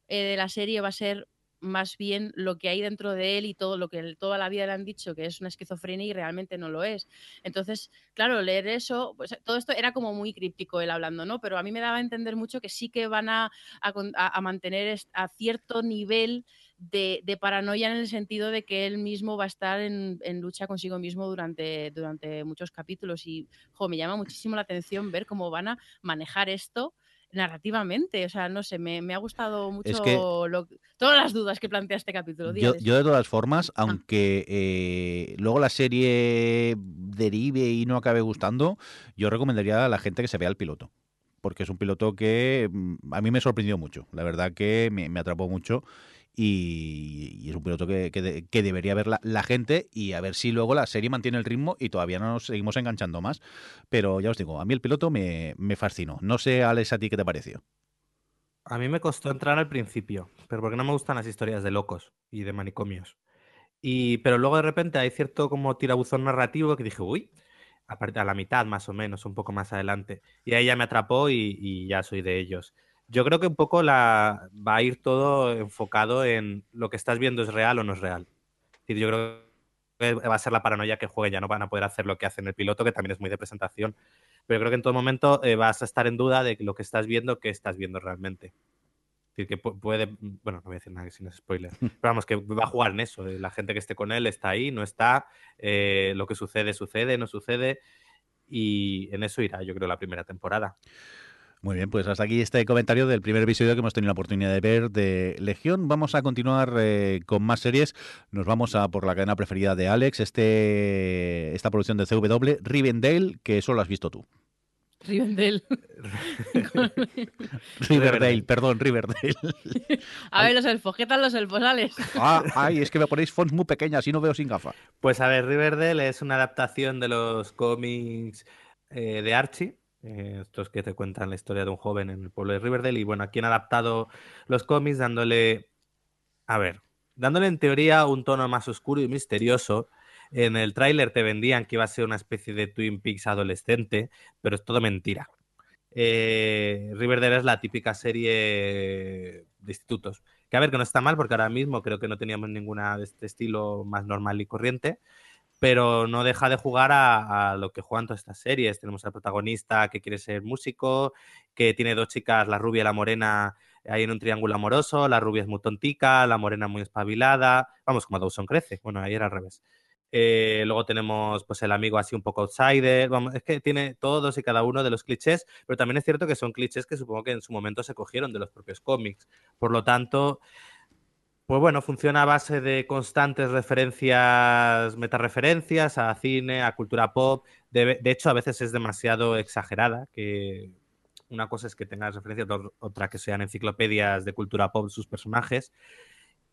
Speaker 2: eh, de la serie va a ser más bien lo que hay dentro de él y todo lo que toda la vida le han dicho que es una esquizofrenia y realmente no lo es. Entonces, claro, leer eso, pues todo esto era como muy críptico él hablando, ¿no? Pero a mí me daba a entender mucho que sí que van a, a, mantener a cierto nivel de, paranoia en el sentido de que él mismo va a estar en, lucha consigo mismo durante, durante muchos capítulos y me llama muchísimo la atención ver cómo van a manejar esto narrativamente. O sea, no sé, me, ha gustado mucho todas las dudas que plantea este capítulo.
Speaker 1: Yo, de todas formas, ah. aunque eh, luego la serie derive y no acabe gustando, yo recomendaría a la gente que se vea el piloto. Porque es un piloto que mm, a mí me sorprendió mucho. La verdad que me, me atrapó mucho y, es un piloto que, debería ver la, gente y a ver si luego la serie mantiene el ritmo y todavía no nos seguimos enganchando más. Pero ya os digo, a mí el piloto me, me fascinó. No sé, Alex, a ti qué te pareció.
Speaker 3: A mí me costó entrar al principio, pero porque no me gustan las historias de locos y de manicomios. Y, pero luego de repente hay cierto como tirabuzón narrativo que dije, uy, a la mitad más o menos, un poco más adelante. Y ahí ya me atrapó y ya soy de ellos. Yo creo que un poco la, va a ir todo enfocado en lo que estás viendo es real o no es real. yo creo que va a ser la paranoia que juegue, ya no van a poder hacer lo que hacen el piloto, que también es muy de presentación. Pero creo que en todo momento eh, vas a estar en duda de lo que estás viendo, qué estás viendo realmente. Es decir, que puede, bueno, no voy a decir nada sin spoiler, [LAUGHS] pero vamos, que va a jugar en eso. Eh, la gente que esté con él está ahí, no está, eh, lo que sucede, sucede, no sucede, y en eso irá, yo creo, la primera temporada.
Speaker 1: Muy bien, pues hasta aquí este comentario del primer episodio que hemos tenido la oportunidad de ver de Legión. Vamos a continuar eh, con más series. Nos vamos a por la cadena preferida de Alex, este esta producción de CW, Rivendale, que eso lo has visto tú.
Speaker 2: Rivendale. [LAUGHS]
Speaker 1: Riverdale, perdón, Riverdale. [LAUGHS]
Speaker 2: A ver, los elfos, ¿qué tal los elfos, Alex?
Speaker 1: Ah, ay, es que me ponéis fonts muy pequeñas y no veo sin gafa.
Speaker 3: Pues a ver, Riverdale es una adaptación de los cómics eh, de Archie eh, estos que te cuentan la historia de un joven en el pueblo de Riverdale. Y bueno, aquí han adaptado los cómics dándole, a ver, dándole en teoría un tono más oscuro y misterioso. En el tráiler te vendían que iba a ser una especie de Twin Peaks adolescente, pero es todo mentira. Eh, Riverdale es la típica serie de institutos. Que a ver, que no está mal porque ahora mismo creo que no teníamos ninguna de este estilo más normal y corriente pero no deja de jugar a, lo que juegan todas estas series. Tenemos al protagonista que quiere ser músico, que tiene dos chicas, la rubia y la morena, ahí en un triángulo amoroso, la rubia es muy tontica, la morena muy espabilada, vamos, como Dawson crece, bueno, ahí era al revés. Eh, luego tenemos pues el amigo así un poco outsider, vamos, es que tiene todos y cada uno de los clichés, pero también es cierto que son clichés que supongo que en su momento se cogieron de los propios cómics. Por lo tanto, pues bueno, funciona a base de constantes referencias, metareferencias a cine, a cultura pop. De, hecho, a veces es demasiado exagerada, que una cosa es que tengas referencias, otra que sean enciclopedias de cultura pop sus personajes.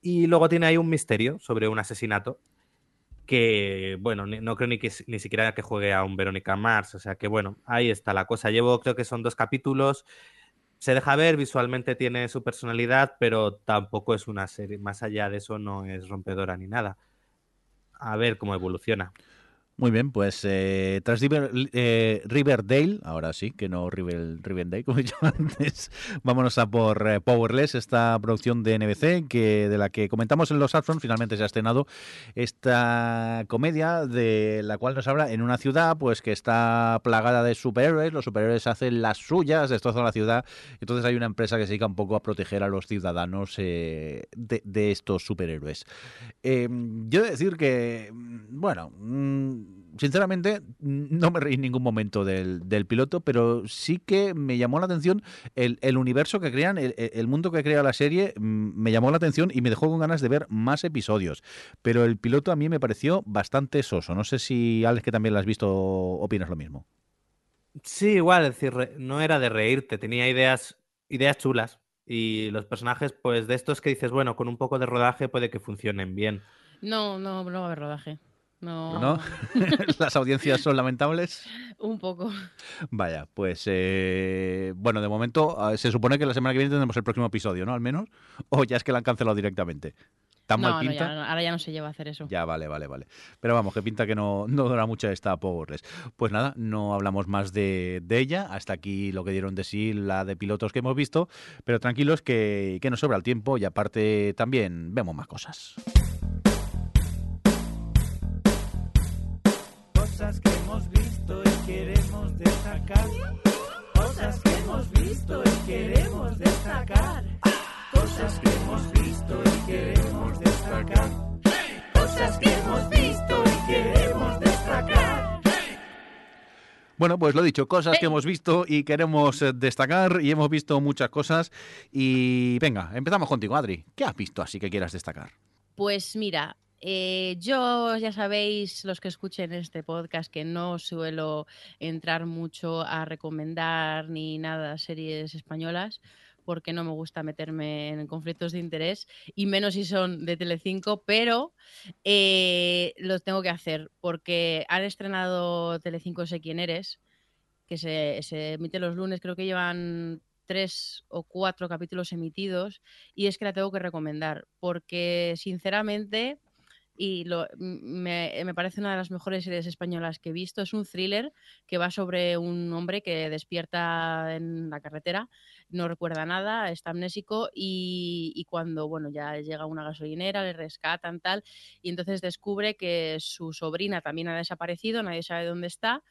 Speaker 3: Y luego tiene ahí un misterio sobre un asesinato que, bueno, no creo ni, que, ni siquiera que juegue a un Verónica Mars. O sea que, bueno, ahí está la cosa. Llevo, creo que son dos capítulos se deja ver, visualmente tiene su personalidad, pero tampoco es una serie, más allá de eso no es rompedora ni nada. A ver cómo evoluciona.
Speaker 1: Muy bien, pues eh, tras eh, Riverdale, ahora sí, que no River, Riverdale, [LAUGHS] como he dicho antes, vámonos a por eh, Powerless, esta producción de NBC, que de la que comentamos en los Upfront, finalmente se ha estrenado esta comedia de la cual nos habla en una ciudad pues que está plagada de superhéroes, los superhéroes hacen las suyas, destrozan la ciudad, entonces hay una empresa que se dedica un poco a proteger a los ciudadanos de, estos superhéroes. yo he de decir que, bueno... Mm, sinceramente, no me reí en ningún momento del, piloto, pero sí que me llamó la atención el, universo que crean, el, mundo que crea la serie, me llamó la atención y me dejó con ganas de ver más episodios. Pero el piloto a mí me pareció bastante soso. No sé si, Alex, que también lo has visto, opinas lo mismo.
Speaker 3: Sí, igual, es decir, no era de reírte, tenía ideas, ideas chulas. Y los personajes, pues de estos que dices, bueno, con un poco de rodaje puede que funcionen bien.
Speaker 2: No, no, no va a haber rodaje.
Speaker 1: No. [LAUGHS] ¿Las audiencias son lamentables?
Speaker 2: Un poco.
Speaker 1: Vaya, pues eh, bueno, de momento ah, se supone que la semana que viene tendremos el próximo episodio, ¿no? Al menos. O ya es que la han cancelado directamente. ¿Tan
Speaker 2: no,
Speaker 1: mal
Speaker 2: no,
Speaker 1: pinta?
Speaker 2: ya- ahora ya no se lleva a hacer eso.
Speaker 1: Ya, vale, vale, vale. Pero vamos, que pinta que no, no dura mucho esta Powerless. Pues nada, no hablamos más de, de ella. Hasta aquí lo que dieron de sí la de pilotos que hemos visto. Pero tranquilos que, que nos sobra el tiempo y aparte también vemos más cosas.
Speaker 4: Cosas que hemos visto y queremos destacar. Cosas que hemos visto y queremos destacar. Cosas que hemos visto y queremos destacar. Cosas que hemos visto y queremos destacar.
Speaker 1: Bueno, pues lo dicho, cosas que hemos visto y queremos eh, destacar y hemos visto muchas cosas. Y venga, empezamos contigo, Adri. ¿Qué has visto así que quieras destacar?
Speaker 2: Pues mira, eh, yo ya sabéis, los que escuchen este podcast, que no suelo entrar mucho a recomendar ni nada series españolas porque no me gusta meterme en conflictos de interés y menos si son de Telecinco, pero eh, lo tengo que hacer porque han estrenado Telecinco Sé quién eres, que se, se emite los lunes, creo que llevan tres o cuatro capítulos emitidos y es que la tengo que recomendar porque sinceramente y lo, me, me parece una de las mejores series españolas que he visto. Es un thriller que va sobre un hombre que despierta en la carretera, no recuerda nada, está amnésico y, y cuando bueno ya llega una gasolinera, le rescatan tal y entonces descubre que su sobrina también ha desaparecido, nadie sabe dónde está.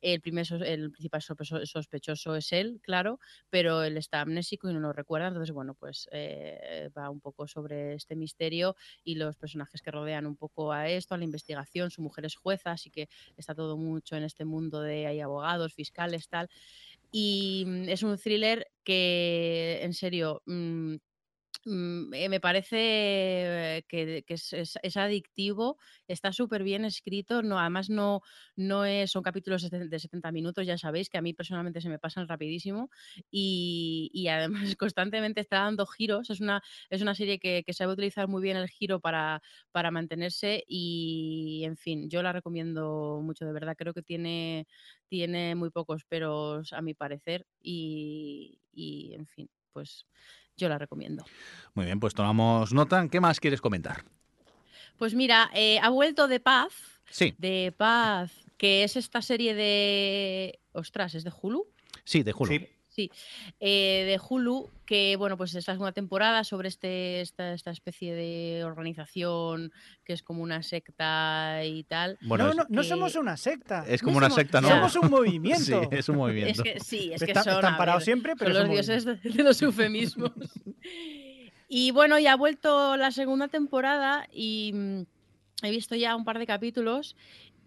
Speaker 2: El, primer, el principal sospecho- sospechoso es él, claro, pero él está amnésico y no lo recuerda. Entonces, bueno, pues eh, va un poco sobre este misterio y los personajes que rodean un poco a esto, a la investigación. Su mujer es jueza, así que está todo mucho en este mundo de hay abogados, fiscales, tal. Y mm, es un thriller que, en serio, mm, me parece que, que es, adictivo, está súper bien escrito, no, además no, no es, son capítulos de 70 de 70 minutos, ya sabéis que a mí personalmente se me pasan rapidísimo y, y además [LAUGHS] constantemente está dando giros, es una, es una serie que, que sabe utilizar muy bien el giro para, para mantenerse y en fin, yo la recomiendo mucho, de verdad, creo que tiene, tiene muy pocos peros a mi parecer y, y en fin, pues yo la recomiendo.
Speaker 1: Muy bien, pues tomamos nota. ¿Qué más quieres comentar?
Speaker 2: Pues mira, eh, ha vuelto de Paz,
Speaker 1: Sí,
Speaker 2: de Paz, que es esta serie de... Ostras, ¿es de Hulu?
Speaker 1: sí, de Hulu.
Speaker 3: Sí.
Speaker 2: Sí, eh, de Hulu, que bueno, pues es la segunda temporada sobre este, esta, esta especie de organización que es como una secta y tal.
Speaker 1: Bueno,
Speaker 4: no, no, no somos una secta.
Speaker 1: es
Speaker 2: no
Speaker 1: como una
Speaker 2: somos-
Speaker 1: secta, ¿no?
Speaker 4: Somos un [LAUGHS] movimiento.
Speaker 1: Sí, es un movimiento.
Speaker 2: Es que sí, es que
Speaker 4: Está-
Speaker 2: son,
Speaker 4: están parados siempre, pero
Speaker 2: son los dioses de, de los eufemismos. y bueno, ya ha vuelto la segunda temporada y mm, he visto ya un par de capítulos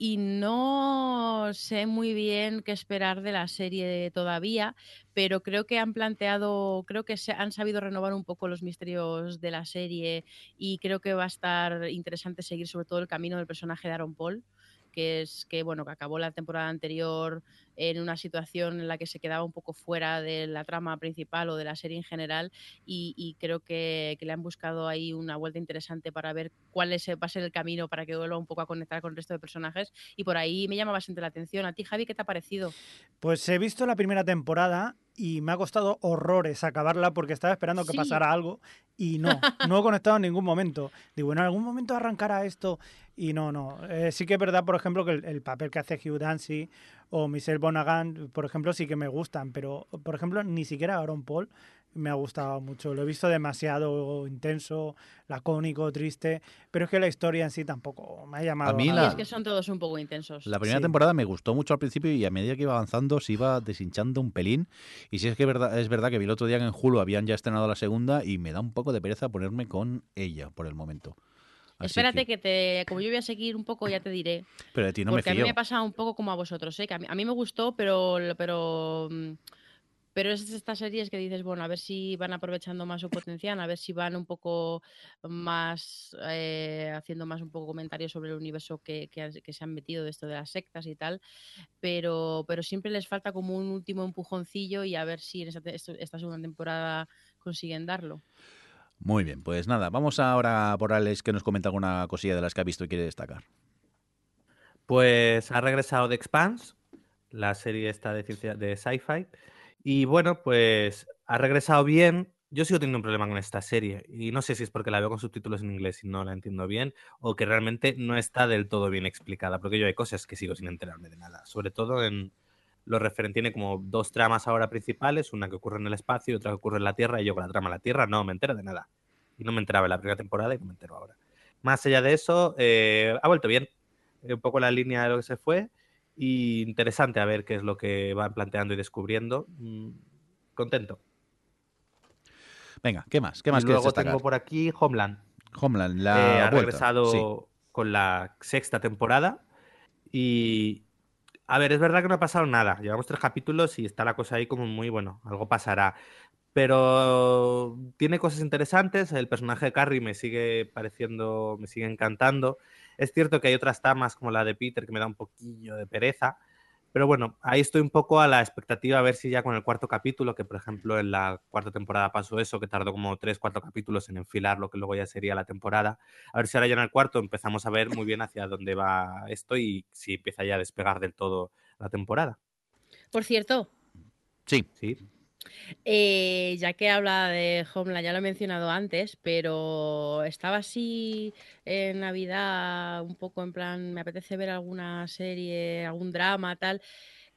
Speaker 2: y no sé muy bien qué esperar de la serie todavía, pero creo que han planteado, creo que se han sabido renovar un poco los misterios de la serie y creo que va a estar interesante seguir sobre todo el camino del personaje de Aaron Paul que es que bueno que acabó la temporada anterior en una situación en la que se quedaba un poco fuera de la trama principal o de la serie en general y, y creo que, que le han buscado ahí una vuelta interesante para ver cuál es, va a ser el camino para que vuelva un poco a conectar con el resto de personajes y por ahí me llama bastante la atención. ¿A ti, Javi, qué te ha parecido?
Speaker 4: Pues he visto la primera temporada y me ha costado horrores acabarla porque estaba esperando que
Speaker 2: Sí.
Speaker 4: pasara algo y no, no he conectado en ningún momento. Digo, en algún momento arrancará esto y no, no. Eh, sí que es verdad, por ejemplo, que el, el papel que hace Hugh Dancy o Michelle Monaghan, por ejemplo, sí que me gustan, pero, por ejemplo, ni siquiera Aaron Paul me ha gustado mucho. Lo he visto demasiado intenso, lacónico, triste, pero es que la historia en sí tampoco me ha llamado.
Speaker 1: A mí
Speaker 2: Y
Speaker 1: la-
Speaker 2: es que son todos un poco intensos.
Speaker 1: La primera
Speaker 4: Sí.
Speaker 1: temporada me gustó mucho al principio y a medida que iba avanzando se iba deshinchando un pelín. Y si es que verdad, es verdad que vi el otro día que en Hulu habían ya estrenado la segunda y me da un poco de pereza ponerme con ella por el momento. Así
Speaker 2: Espérate que... te, como yo voy a seguir un poco, ya te diré.
Speaker 1: Pero de ti no me
Speaker 2: porque a mí
Speaker 1: fío.
Speaker 2: me ha pasado un poco como a vosotros, ¿eh? que a mí, a mí me gustó, pero, pero, mm, pero es estas series que dices, bueno, a ver si van aprovechando más su potencial, a ver si van un poco más eh, haciendo más un poco comentarios sobre el universo que, que, que se han metido de esto de las sectas y tal, pero, pero siempre les falta como un último empujoncillo y a ver si en esta, esta segunda temporada consiguen darlo.
Speaker 1: Muy bien, pues nada, vamos ahora por Alex que nos comenta alguna cosilla de las que ha visto y quiere destacar.
Speaker 3: Pues ha regresado The Expanse, la serie esta de de sci-fi. Y bueno, pues ha regresado bien, yo sigo teniendo un problema con esta serie y no sé si es porque la veo con subtítulos en inglés y no la entiendo bien o que realmente no está del todo bien explicada, porque yo hay cosas que sigo sin enterarme de nada, sobre todo en lo referente, tiene como dos tramas ahora principales, una que ocurre en el espacio y otra que ocurre en la Tierra y yo con la trama de la Tierra no me entero de nada. Y no me enteraba en la primera temporada y no me entero ahora. Más allá de eso, eh, ha vuelto bien, un poco la línea de lo que se fue y interesante a ver qué es lo que van planteando y descubriendo. Mm, contento.
Speaker 1: Venga, ¿qué más? ¿Qué más
Speaker 3: y luego tengo por aquí Homeland.
Speaker 1: Homeland, la
Speaker 3: eh, ha regresado con la sexta temporada y a ver, es verdad que no ha pasado nada. Llevamos tres capítulos y está la cosa ahí como muy bueno, algo pasará. Pero tiene cosas interesantes. El personaje de Carrie me sigue pareciendo, me sigue encantando. Es cierto que hay otras tamas como la de Peter que me da un poquillo de pereza, pero bueno, ahí estoy un poco a la expectativa a ver si ya con el cuarto capítulo, que por ejemplo en la cuarta temporada pasó eso, que tardó como tres, cuatro capítulos en enfilar lo que luego ya sería la temporada. A ver si ahora ya en el cuarto empezamos a ver muy bien hacia dónde va esto y si empieza ya a despegar del todo la temporada.
Speaker 2: Por cierto.
Speaker 1: Sí.
Speaker 3: Sí.
Speaker 2: Eh, ya que habla de Homeland, ya lo he mencionado antes, pero estaba así en Navidad, un poco en plan, me apetece ver alguna serie, algún drama, tal,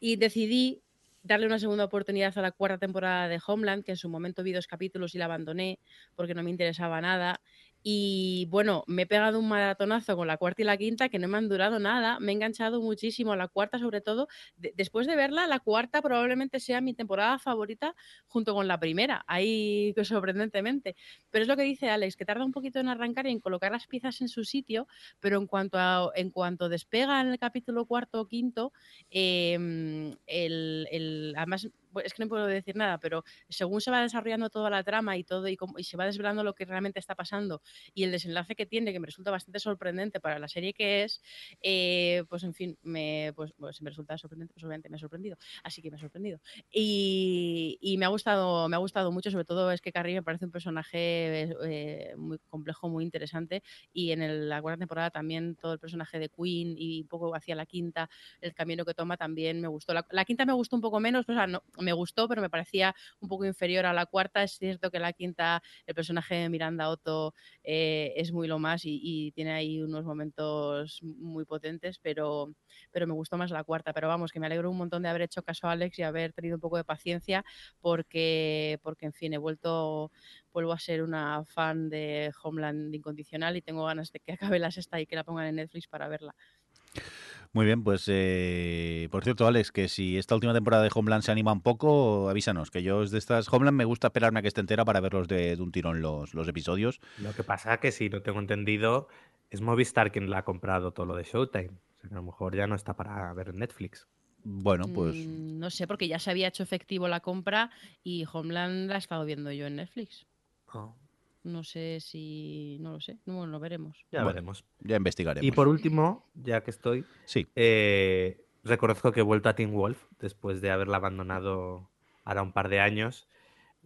Speaker 2: y decidí darle una segunda oportunidad a la cuarta temporada de Homeland, que en su momento vi dos capítulos y la abandoné porque no me interesaba nada. Y bueno, me he pegado un maratonazo con la cuarta y la quinta que no me han durado nada. Me he enganchado muchísimo a la cuarta, sobre todo. después de verla, la cuarta probablemente sea mi temporada favorita junto con la primera. Ahí [LAUGHS] sorprendentemente. Pero es lo que dice Alex, que tarda un poquito en arrancar y en colocar las piezas en su sitio, pero en cuanto, a, en cuanto despega en el capítulo cuarto o quinto, em, el, además es que no puedo decir nada, pero según se va desarrollando toda la trama y todo y, y, se va desvelando lo que realmente está pasando y el desenlace que tiene, que me resulta bastante sorprendente para la serie que es, eh, pues en fin, me, pues, pues, me resulta sorprendente, pues obviamente me ha sorprendido, así que me ha sorprendido. Y, y, me ha gustado, me ha gustado mucho, sobre todo es que Carrie me parece un personaje eh, muy complejo, muy interesante y en la cuarta temporada también todo el personaje de Queen y un poco hacia la quinta, el camino que toma también me gustó. La, la quinta me gustó un poco menos, o sea, no, me gustó, pero me parecía un poco inferior a la cuarta. Es cierto que la quinta, el personaje de Miranda Otto eh, es muy lo más y, tiene ahí unos momentos muy potentes, pero, pero me gustó más la cuarta. Pero vamos, que me alegro un montón de haber hecho caso a Alex y haber tenido un poco de paciencia porque, porque en fin, he vuelto, vuelvo a ser una fan de Homeland incondicional y tengo ganas de que [LAUGHS] acabe la sexta y que la pongan en Netflix para verla.
Speaker 1: Muy bien, pues eh, por cierto, Alex, que si esta última temporada de Homeland se anima un poco, avísanos, que yo de estas Homeland me gusta esperarme a que esté entera para verlos de, un tirón los, los episodios.
Speaker 3: Lo que pasa que si no tengo entendido, es Movistar quien la ha comprado todo lo de Showtime. O sea, que a lo mejor ya no está para ver en Netflix.
Speaker 1: Bueno, pues.
Speaker 2: Mm, no sé, porque ya se había hecho efectivo la compra y Homeland la he estado viendo yo en Netflix. Oh. No sé si. No lo sé. No, lo veremos.
Speaker 3: Ya veremos.
Speaker 1: Ya investigaremos.
Speaker 3: Y por último, ya que estoy.
Speaker 1: Sí.
Speaker 3: Eh, reconozco que he vuelto a Teen Wolf después de haberla abandonado ahora un par de años.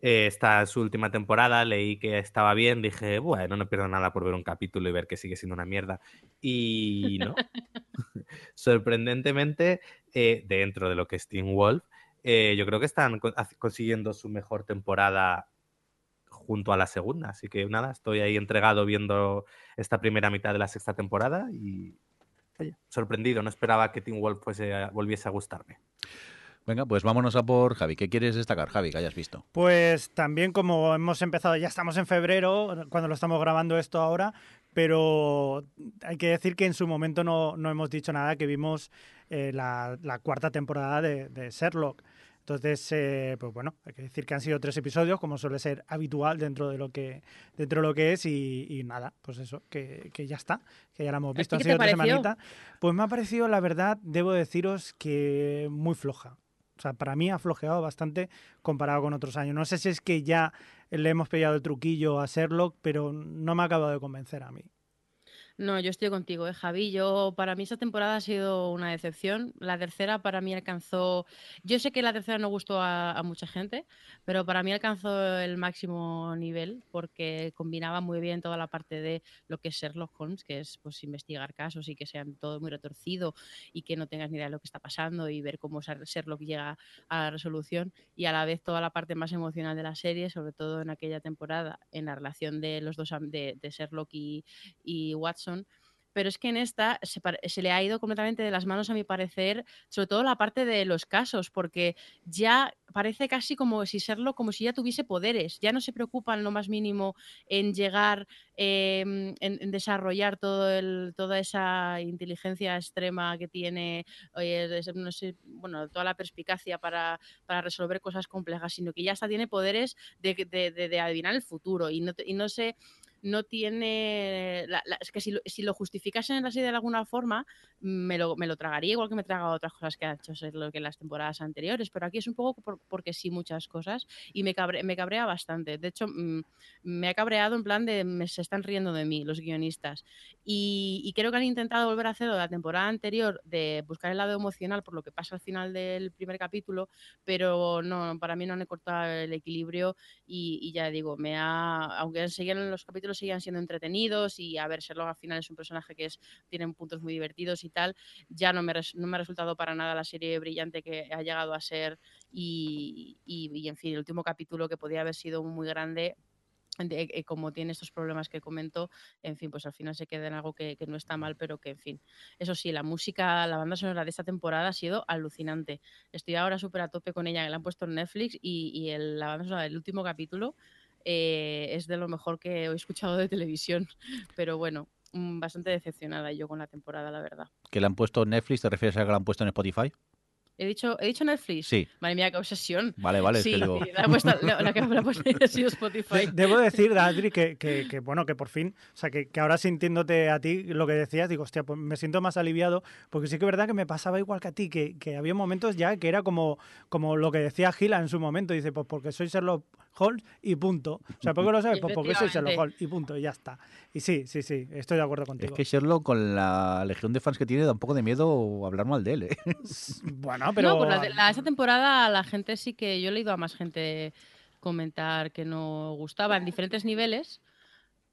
Speaker 3: Eh, esta es su última temporada, leí que estaba bien, dije, bueno, no pierdo nada por ver un capítulo y ver que sigue siendo una mierda. Y no. [LAUGHS] [LAUGHS] Sorprendentemente, eh, dentro de lo que es Teen Wolf, yo creo que están consiguiendo su mejor temporada junto a la segunda. Así que nada, estoy ahí entregado viendo esta primera mitad de la sexta temporada y oye, sorprendido, no esperaba que Team Wolf volviese a gustarme.
Speaker 1: Venga, pues vámonos a por Javi. ¿Qué quieres destacar, Javi, que hayas visto?
Speaker 4: Pues también como hemos empezado, ya estamos en febrero, cuando lo estamos grabando esto ahora, pero hay que decir que en su momento no, hemos dicho nada, que vimos eh, la, cuarta temporada de, de Sherlock. Entonces, eh, pues bueno, hay que decir que han sido tres episodios, como suele ser habitual dentro de lo que, dentro de lo que es, y, nada, pues eso, que, ya está, que ya la hemos visto, han sido tres semanitas. Pues me ha parecido, la verdad, debo deciros que muy floja. O sea, para mí ha flojeado bastante comparado con otros años. No sé si es que ya le hemos pillado el truquillo a Sherlock, pero no me ha acabado de convencer a mí.
Speaker 2: No, yo estoy contigo, ¿eh, Javi. Yo, para mí esta temporada ha sido una decepción. La tercera para mí alcanzó... Yo sé que la tercera no gustó a, mucha gente, pero para mí alcanzó el máximo nivel porque combinaba muy bien toda la parte de lo que es Sherlock Holmes, que es pues investigar casos y que sean todo muy retorcido y que no tengas ni idea de lo que está pasando y ver cómo Sherlock llega a la resolución y a la vez toda la parte más emocional de la serie, sobre todo en aquella temporada, en la relación de los dos de, de Sherlock y, y Watson pero es que en esta se, le ha ido completamente de las manos, a mi parecer, sobre todo la parte de los casos, porque ya parece casi como si serlo, como si ya tuviese poderes, ya no se preocupa en lo más mínimo en llegar, em, en, desarrollar todo el, toda esa inteligencia extrema que tiene, bueno, toda la perspicacia para, resolver cosas complejas, sino que ya hasta tiene poderes de, adivinar el futuro y no, y no sé no tiene. es que si lo, si lo justificasen en la serie de alguna forma, me lo, me lo tragaría igual que me he tragado otras cosas que ha hecho lo que en las temporadas anteriores. Pero aquí es un poco porque sí muchas cosas y me, me cabrea bastante. De hecho, mm, me ha cabreado en plan de me, se están riendo de mí los guionistas. Y, creo que han intentado volver a hacerlo la temporada anterior de buscar el lado emocional por lo que pasa al final del primer capítulo, pero no, para mí no han cortado el equilibrio y, ya digo, me ha, aunque seguían los capítulos siguen siendo entretenidos y a ver, Sherlock al final es un personaje que es, tiene puntos muy divertidos y tal, ya no me, no me ha resultado para nada la serie brillante que ha llegado a ser y, y, en fin, el último capítulo que podía haber sido muy grande, eh, como tiene estos problemas que comento, en fin, pues al final se queda en algo que, no está mal, pero que, en fin. Eso sí, la música, la banda sonora de esta temporada ha sido alucinante. Estoy ahora súper a tope con ella, que la han puesto en Netflix y, y el, la banda sonora del último capítulo eh, es de lo mejor que he escuchado de televisión. [LAUGHS] Pero bueno, mm, bastante decepcionada yo con la temporada, la verdad.
Speaker 1: ¿Que le han puesto en Netflix? ¿Te refieres a que la han puesto en Spotify?
Speaker 2: He dicho, he dicho Netflix.
Speaker 1: Sí.
Speaker 2: Madre mía, qué obsesión.
Speaker 1: Vale, vale.
Speaker 2: Sí,
Speaker 1: es que digo...
Speaker 2: la, puesto, la, que me ha puesto ha sido Spotify.
Speaker 4: Debo decir, Adri, que, que, que, bueno, que por fin, o sea, que, que, ahora sintiéndote a ti lo que decías, digo, hostia, pues me siento más aliviado, porque sí que es verdad que me pasaba igual que a ti, que, que había momentos ya que era como, como lo que decía Gila en su momento, dice, pues porque soy Sherlock Holmes y punto. O sea, ¿por qué lo sabes? [LAUGHS] Pues porque soy Sherlock Holmes y punto, y ya está. Y sí, sí, sí, estoy de acuerdo contigo.
Speaker 1: Es que Sherlock, con la legión de fans que tiene, da un poco de miedo hablar mal de él, ¿eh? [LAUGHS]
Speaker 4: Bueno, pero...
Speaker 2: No, pues la, esa temporada la gente sí que... Yo he leído a más gente comentar que no gustaba en diferentes niveles,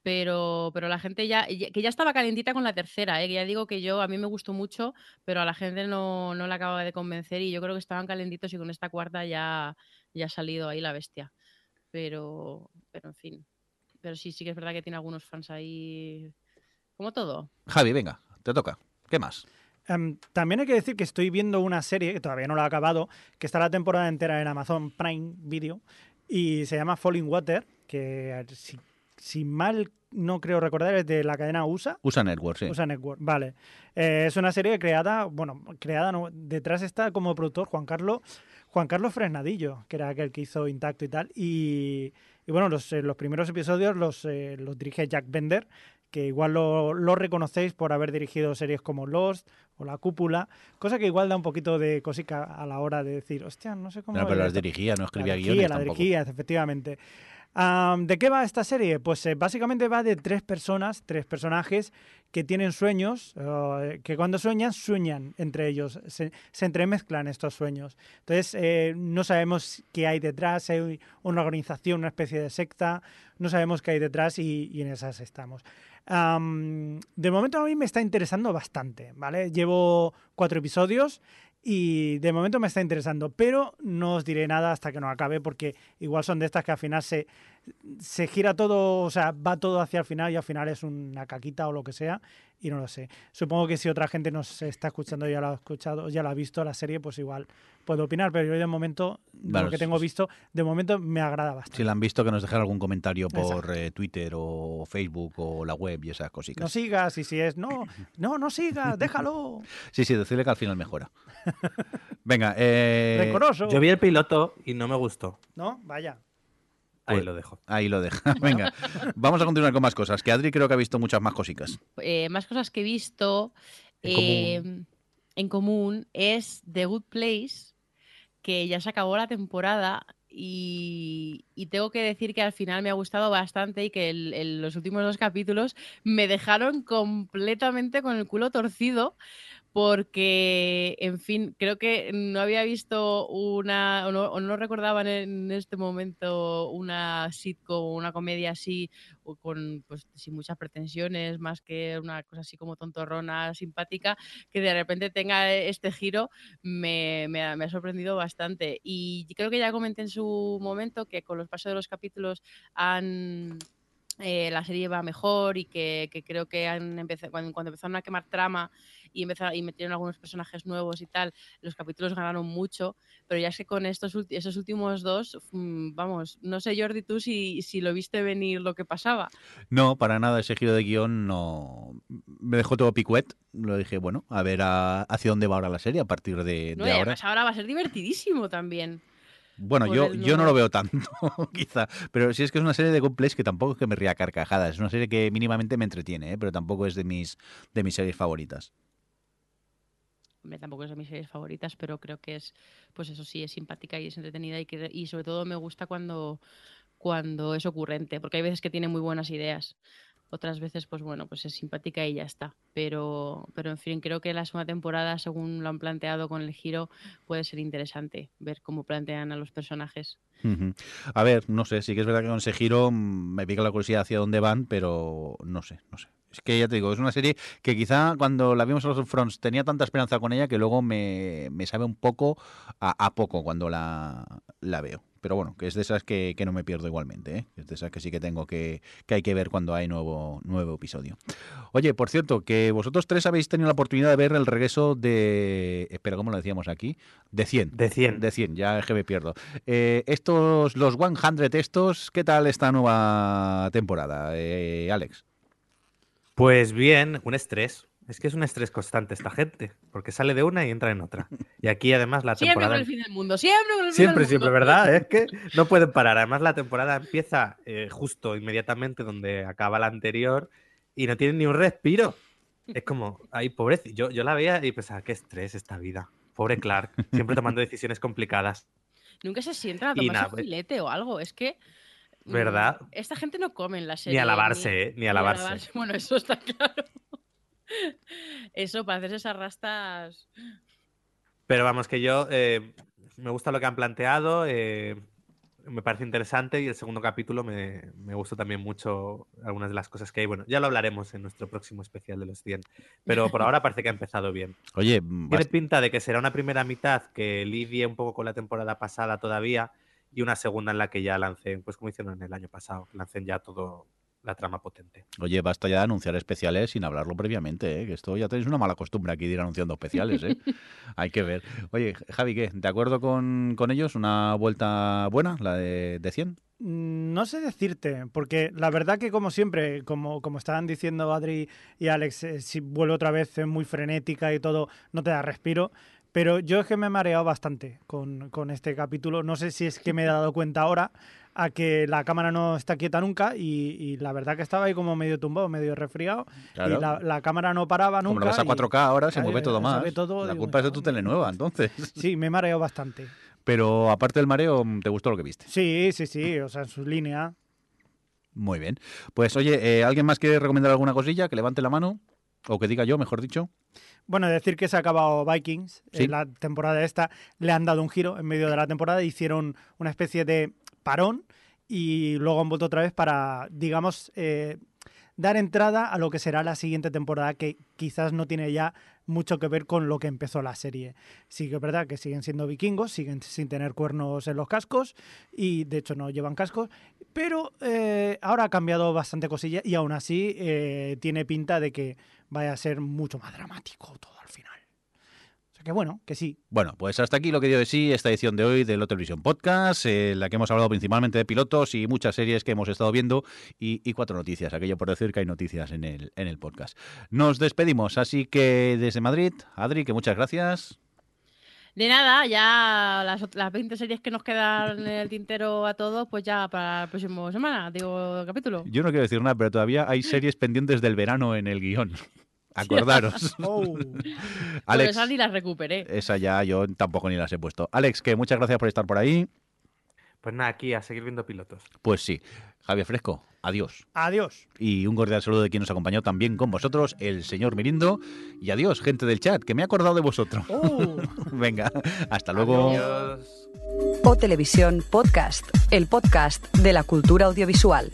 Speaker 2: pero, pero la gente ya, que ya estaba calentita con la tercera, ¿eh? que ya digo que yo, a mí me gustó mucho, pero a la gente no, no la acaba de convencer y yo creo que estaban calentitos y con esta cuarta ya, ya ha salido ahí la bestia pero, pero en fin. Pero sí, sí que es verdad que tiene algunos fans ahí, como todo.
Speaker 1: Javi, venga, te toca. ¿Qué más?
Speaker 4: Em, también hay que decir que estoy viendo una serie, que todavía no la he acabado, que está la temporada entera en Amazon Prime Video y se llama Falling Water, que si, mal no creo recordar es de la cadena USA.
Speaker 1: USA Network, sí.
Speaker 4: USA Network, vale. Eh, es una serie creada, bueno, creada, no, detrás está como productor Juan Carlos Juan Carlos Fresnadillo, que era aquel que hizo Intacto y tal. Y, bueno, los, eh, los, primeros episodios los, eh, los dirige Jack Bender, que igual lo, lo, reconocéis por haber dirigido series como Lost o La Cúpula, cosa que igual da un poquito de cosica a la hora de decir, hostia, no sé cómo...
Speaker 1: No, pero las dirigía, no escribía guiones
Speaker 4: La dirigía, efectivamente. ¿De qué va esta serie? Pues eh, básicamente va de tres personas, tres personajes que tienen sueños, eh, que cuando sueñan, sueñan entre ellos, se, entremezclan estos sueños. Entonces, eh, no sabemos qué hay detrás, hay una organización, una especie de secta, no sabemos qué hay detrás y, en esas estamos. de momento a mí me está interesando bastante, ¿vale? Llevo cuatro episodios y de momento me está interesando, pero no os diré nada hasta que no acabe porque igual son de estas que al final se, se gira todo, o sea, va todo hacia el final y al final es una caquita o lo que sea y no lo sé. Supongo que si otra gente nos está escuchando ya lo ha escuchado, ya lo ha visto la serie, pues igual puedo opinar, pero yo de momento, lo que tengo visto, de momento me agrada bastante.
Speaker 1: Si la han visto, que nos dejen algún comentario por eh, Twitter o Facebook o la web y esas cositas.
Speaker 4: No sigas, y si es, no, no, no sigas, [LAUGHS] déjalo.
Speaker 1: sí, sí, decirle que al final mejora. Venga, eh...
Speaker 3: Yo vi el piloto y no me gustó.
Speaker 4: ¿No? Vaya.
Speaker 3: Ahí pues lo dejo.
Speaker 1: Ahí lo dejo. [LAUGHS] Venga, vamos a continuar con más cosas. Que Adri creo que ha visto muchas más cositas.
Speaker 2: Eh, más cosas que he visto en, común. Eh, es The Good Place, que ya se acabó la temporada y, tengo que decir que al final me ha gustado bastante y que los últimos dos capítulos me dejaron completamente con el culo torcido porque, en fin, creo que no había visto una, o no, no recordaba en este momento una sitcom, una comedia así, o con, pues, sin muchas pretensiones, más que una cosa así como tontorrona, simpática, que de repente tenga este giro, me, me, ha, sorprendido bastante. Y creo que ya comenté en su momento que con los pasos de los capítulos han... Eh, la serie va mejor y que, creo que han empezado, cuando, cuando empezaron a quemar trama y, empezaron, y metieron algunos personajes nuevos y tal, los capítulos ganaron mucho, pero ya que con estos esos últimos dos, mm, vamos, no sé Jordi tú si, si lo viste venir lo que pasaba.
Speaker 1: No, para nada, ese giro de guion no me dejó todo picuet, lo dije, bueno, a ver hacia dónde va ahora la serie a partir de,
Speaker 2: no, ahora. ahora va a ser divertidísimo también.
Speaker 1: Bueno, yo, yo no lo veo tanto, [LAUGHS] quizá. Pero sí es que es una serie de Good Place que tampoco es que me ría carcajadas. Es una serie que mínimamente me entretiene, ¿eh? pero tampoco es de mis, de mis series favoritas
Speaker 2: tampoco es de mis series favoritas, pero creo que es, pues eso sí, es simpática y es entretenida y, que, y sobre todo me gusta cuando, cuando es ocurrente, porque hay veces que tiene muy buenas ideas. Otras veces, pues bueno, pues es simpática y ya está. Pero, pero en fin, creo que la segunda temporada, según lo han planteado con el giro, puede ser interesante ver cómo plantean a los personajes.
Speaker 1: A ver, no sé, sí que es verdad que con ese giro mm, me pica la curiosidad hacia dónde van, pero no sé, no sé. Es que ya te digo, es una serie que quizá cuando la vimos en los Fronts tenía tanta esperanza con ella que luego me, sabe un poco a, poco cuando la, veo. Pero bueno, que es de esas que, no me pierdo igualmente, ¿eh? es de esas que sí que tengo que, que hay que ver cuando hay nuevo, nuevo episodio. Oye, por cierto, que vosotros tres habéis tenido la oportunidad de ver el regreso de... Espera, ¿cómo lo decíamos aquí? De 100.
Speaker 3: De 100.
Speaker 1: De 100, ya es que me pierdo. Eh, estos, los 100 estos, ¿qué tal esta nueva temporada, eh, Alex?
Speaker 3: Pues bien, un estrés. Es que es un estrés constante esta gente, porque sale de una y entra en otra. Y aquí además la temporada...
Speaker 2: Siempre con el fin del mundo, siempre con el
Speaker 3: fin
Speaker 2: Siempre,
Speaker 3: del siempre, ¿verdad? Es que no pueden parar. Además la temporada empieza eh, justo inmediatamente donde acaba la anterior y no tienen ni un respiro. Es como, ay, pobrecito. Yo, yo la veía y pensaba, qué estrés esta vida. Pobre Clark, siempre tomando decisiones complicadas.
Speaker 2: Nunca se sienta a tomar un pues filete o algo. Es que
Speaker 3: ¿Verdad?
Speaker 2: Mm, esta gente no come en la serie.
Speaker 3: Ni a lavarse, ¿eh? Ni a lavarse.
Speaker 2: Bueno, eso está [LAUGHS] claro. Eso, para hacerse esas rastas.
Speaker 3: Pero vamos, que yo eh, me gusta lo que han planteado, eh, me parece interesante y el segundo capítulo me, me gustó también mucho algunas de las cosas que hay. Bueno, ya lo hablaremos en nuestro próximo especial de los 100, pero por ahora parece que ha empezado bien.
Speaker 1: Oye,
Speaker 3: tiene pinta de que será una primera mitad que lidie un poco con la temporada pasada todavía y una segunda en la que ya lancen, pues como hicieron en el año pasado, lancen ya todo la trama potente.
Speaker 1: Oye, basta ya de anunciar especiales sin hablarlo previamente, ¿eh? que esto ya tenéis una mala costumbre aquí de ir anunciando especiales, ¿eh? [LAUGHS] Hay que ver. Oye, Javi, ¿qué? ¿De acuerdo con, ellos? ¿Una vuelta buena, la de, de 100?
Speaker 4: Mm, no sé decirte, porque la verdad que como siempre, como, como estaban diciendo Adri y Alex, eh, si vuelve otra vez es muy frenética y todo, no te da respiro. Pero yo es que me he mareado bastante con, este capítulo. No sé si es que me he dado cuenta ahora a que la cámara no está quieta nunca y, la verdad que estaba ahí como medio tumbado, medio resfriado y la, cámara no paraba nunca. Como
Speaker 1: lo vas a 4K ahora, se mueve todo más. la culpa es de tu telenueva, entonces. [LAUGHS]
Speaker 4: Sí, me he mareado bastante.
Speaker 1: Pero aparte del mareo, ¿te gustó lo que viste?
Speaker 4: Sí, sí, sí, o sea, en su línea.
Speaker 1: Muy bien. Pues oye, eh, ¿alguien más quiere recomendar alguna cosilla? Que levante la mano. O que diga yo, mejor dicho.
Speaker 4: Bueno, decir que se ha acabado Vikings, en la temporada esta, le han dado un giro en medio de la temporada, hicieron una especie de parón y luego han vuelto otra vez para, digamos, eh, dar entrada a lo que será la siguiente temporada, que quizás no tiene ya mucho que ver con lo que empezó la serie. Sí que es verdad que siguen siendo vikingos, siguen sin tener cuernos en los cascos y de hecho no llevan cascos, pero eh, ahora ha cambiado bastante cosilla y aún así eh, tiene pinta de que vaya a ser mucho más dramático todo al final. O sea que bueno, que sí.
Speaker 1: Bueno, pues hasta aquí lo que dio de sí esta edición de hoy de Lo Televisión Podcast, en la que hemos hablado principalmente de pilotos y muchas series que hemos estado viendo y, cuatro noticias, aquello por decir que hay noticias en el, en el podcast. Nos despedimos, así que desde Madrid, Adri, que muchas gracias.
Speaker 2: De nada, ya las, las 20 series que nos quedan en el tintero a todos, pues ya para el próximo semana, digo, capítulo.
Speaker 1: Yo no quiero decir nada, pero todavía hay series pendientes del verano en el guion. Acordaros. [LAUGHS]
Speaker 4: oh. [LAUGHS]
Speaker 2: Alex, esa ni las recuperé.
Speaker 1: Esa ya yo tampoco ni las he puesto. Alex, que muchas gracias por estar por ahí.
Speaker 3: Pues nada, aquí a seguir viendo pilotos.
Speaker 1: Pues sí. Javier Fresco, adiós.
Speaker 4: Adiós.
Speaker 1: Y un cordial saludo de quien nos acompañó también con vosotros, el señor Mirindo. Y adiós, gente del chat, que me he acordado de vosotros.
Speaker 4: Uh. [LAUGHS]
Speaker 1: Venga, hasta luego.
Speaker 3: Adiós.
Speaker 5: O Televisión Podcast, el podcast de la cultura audiovisual.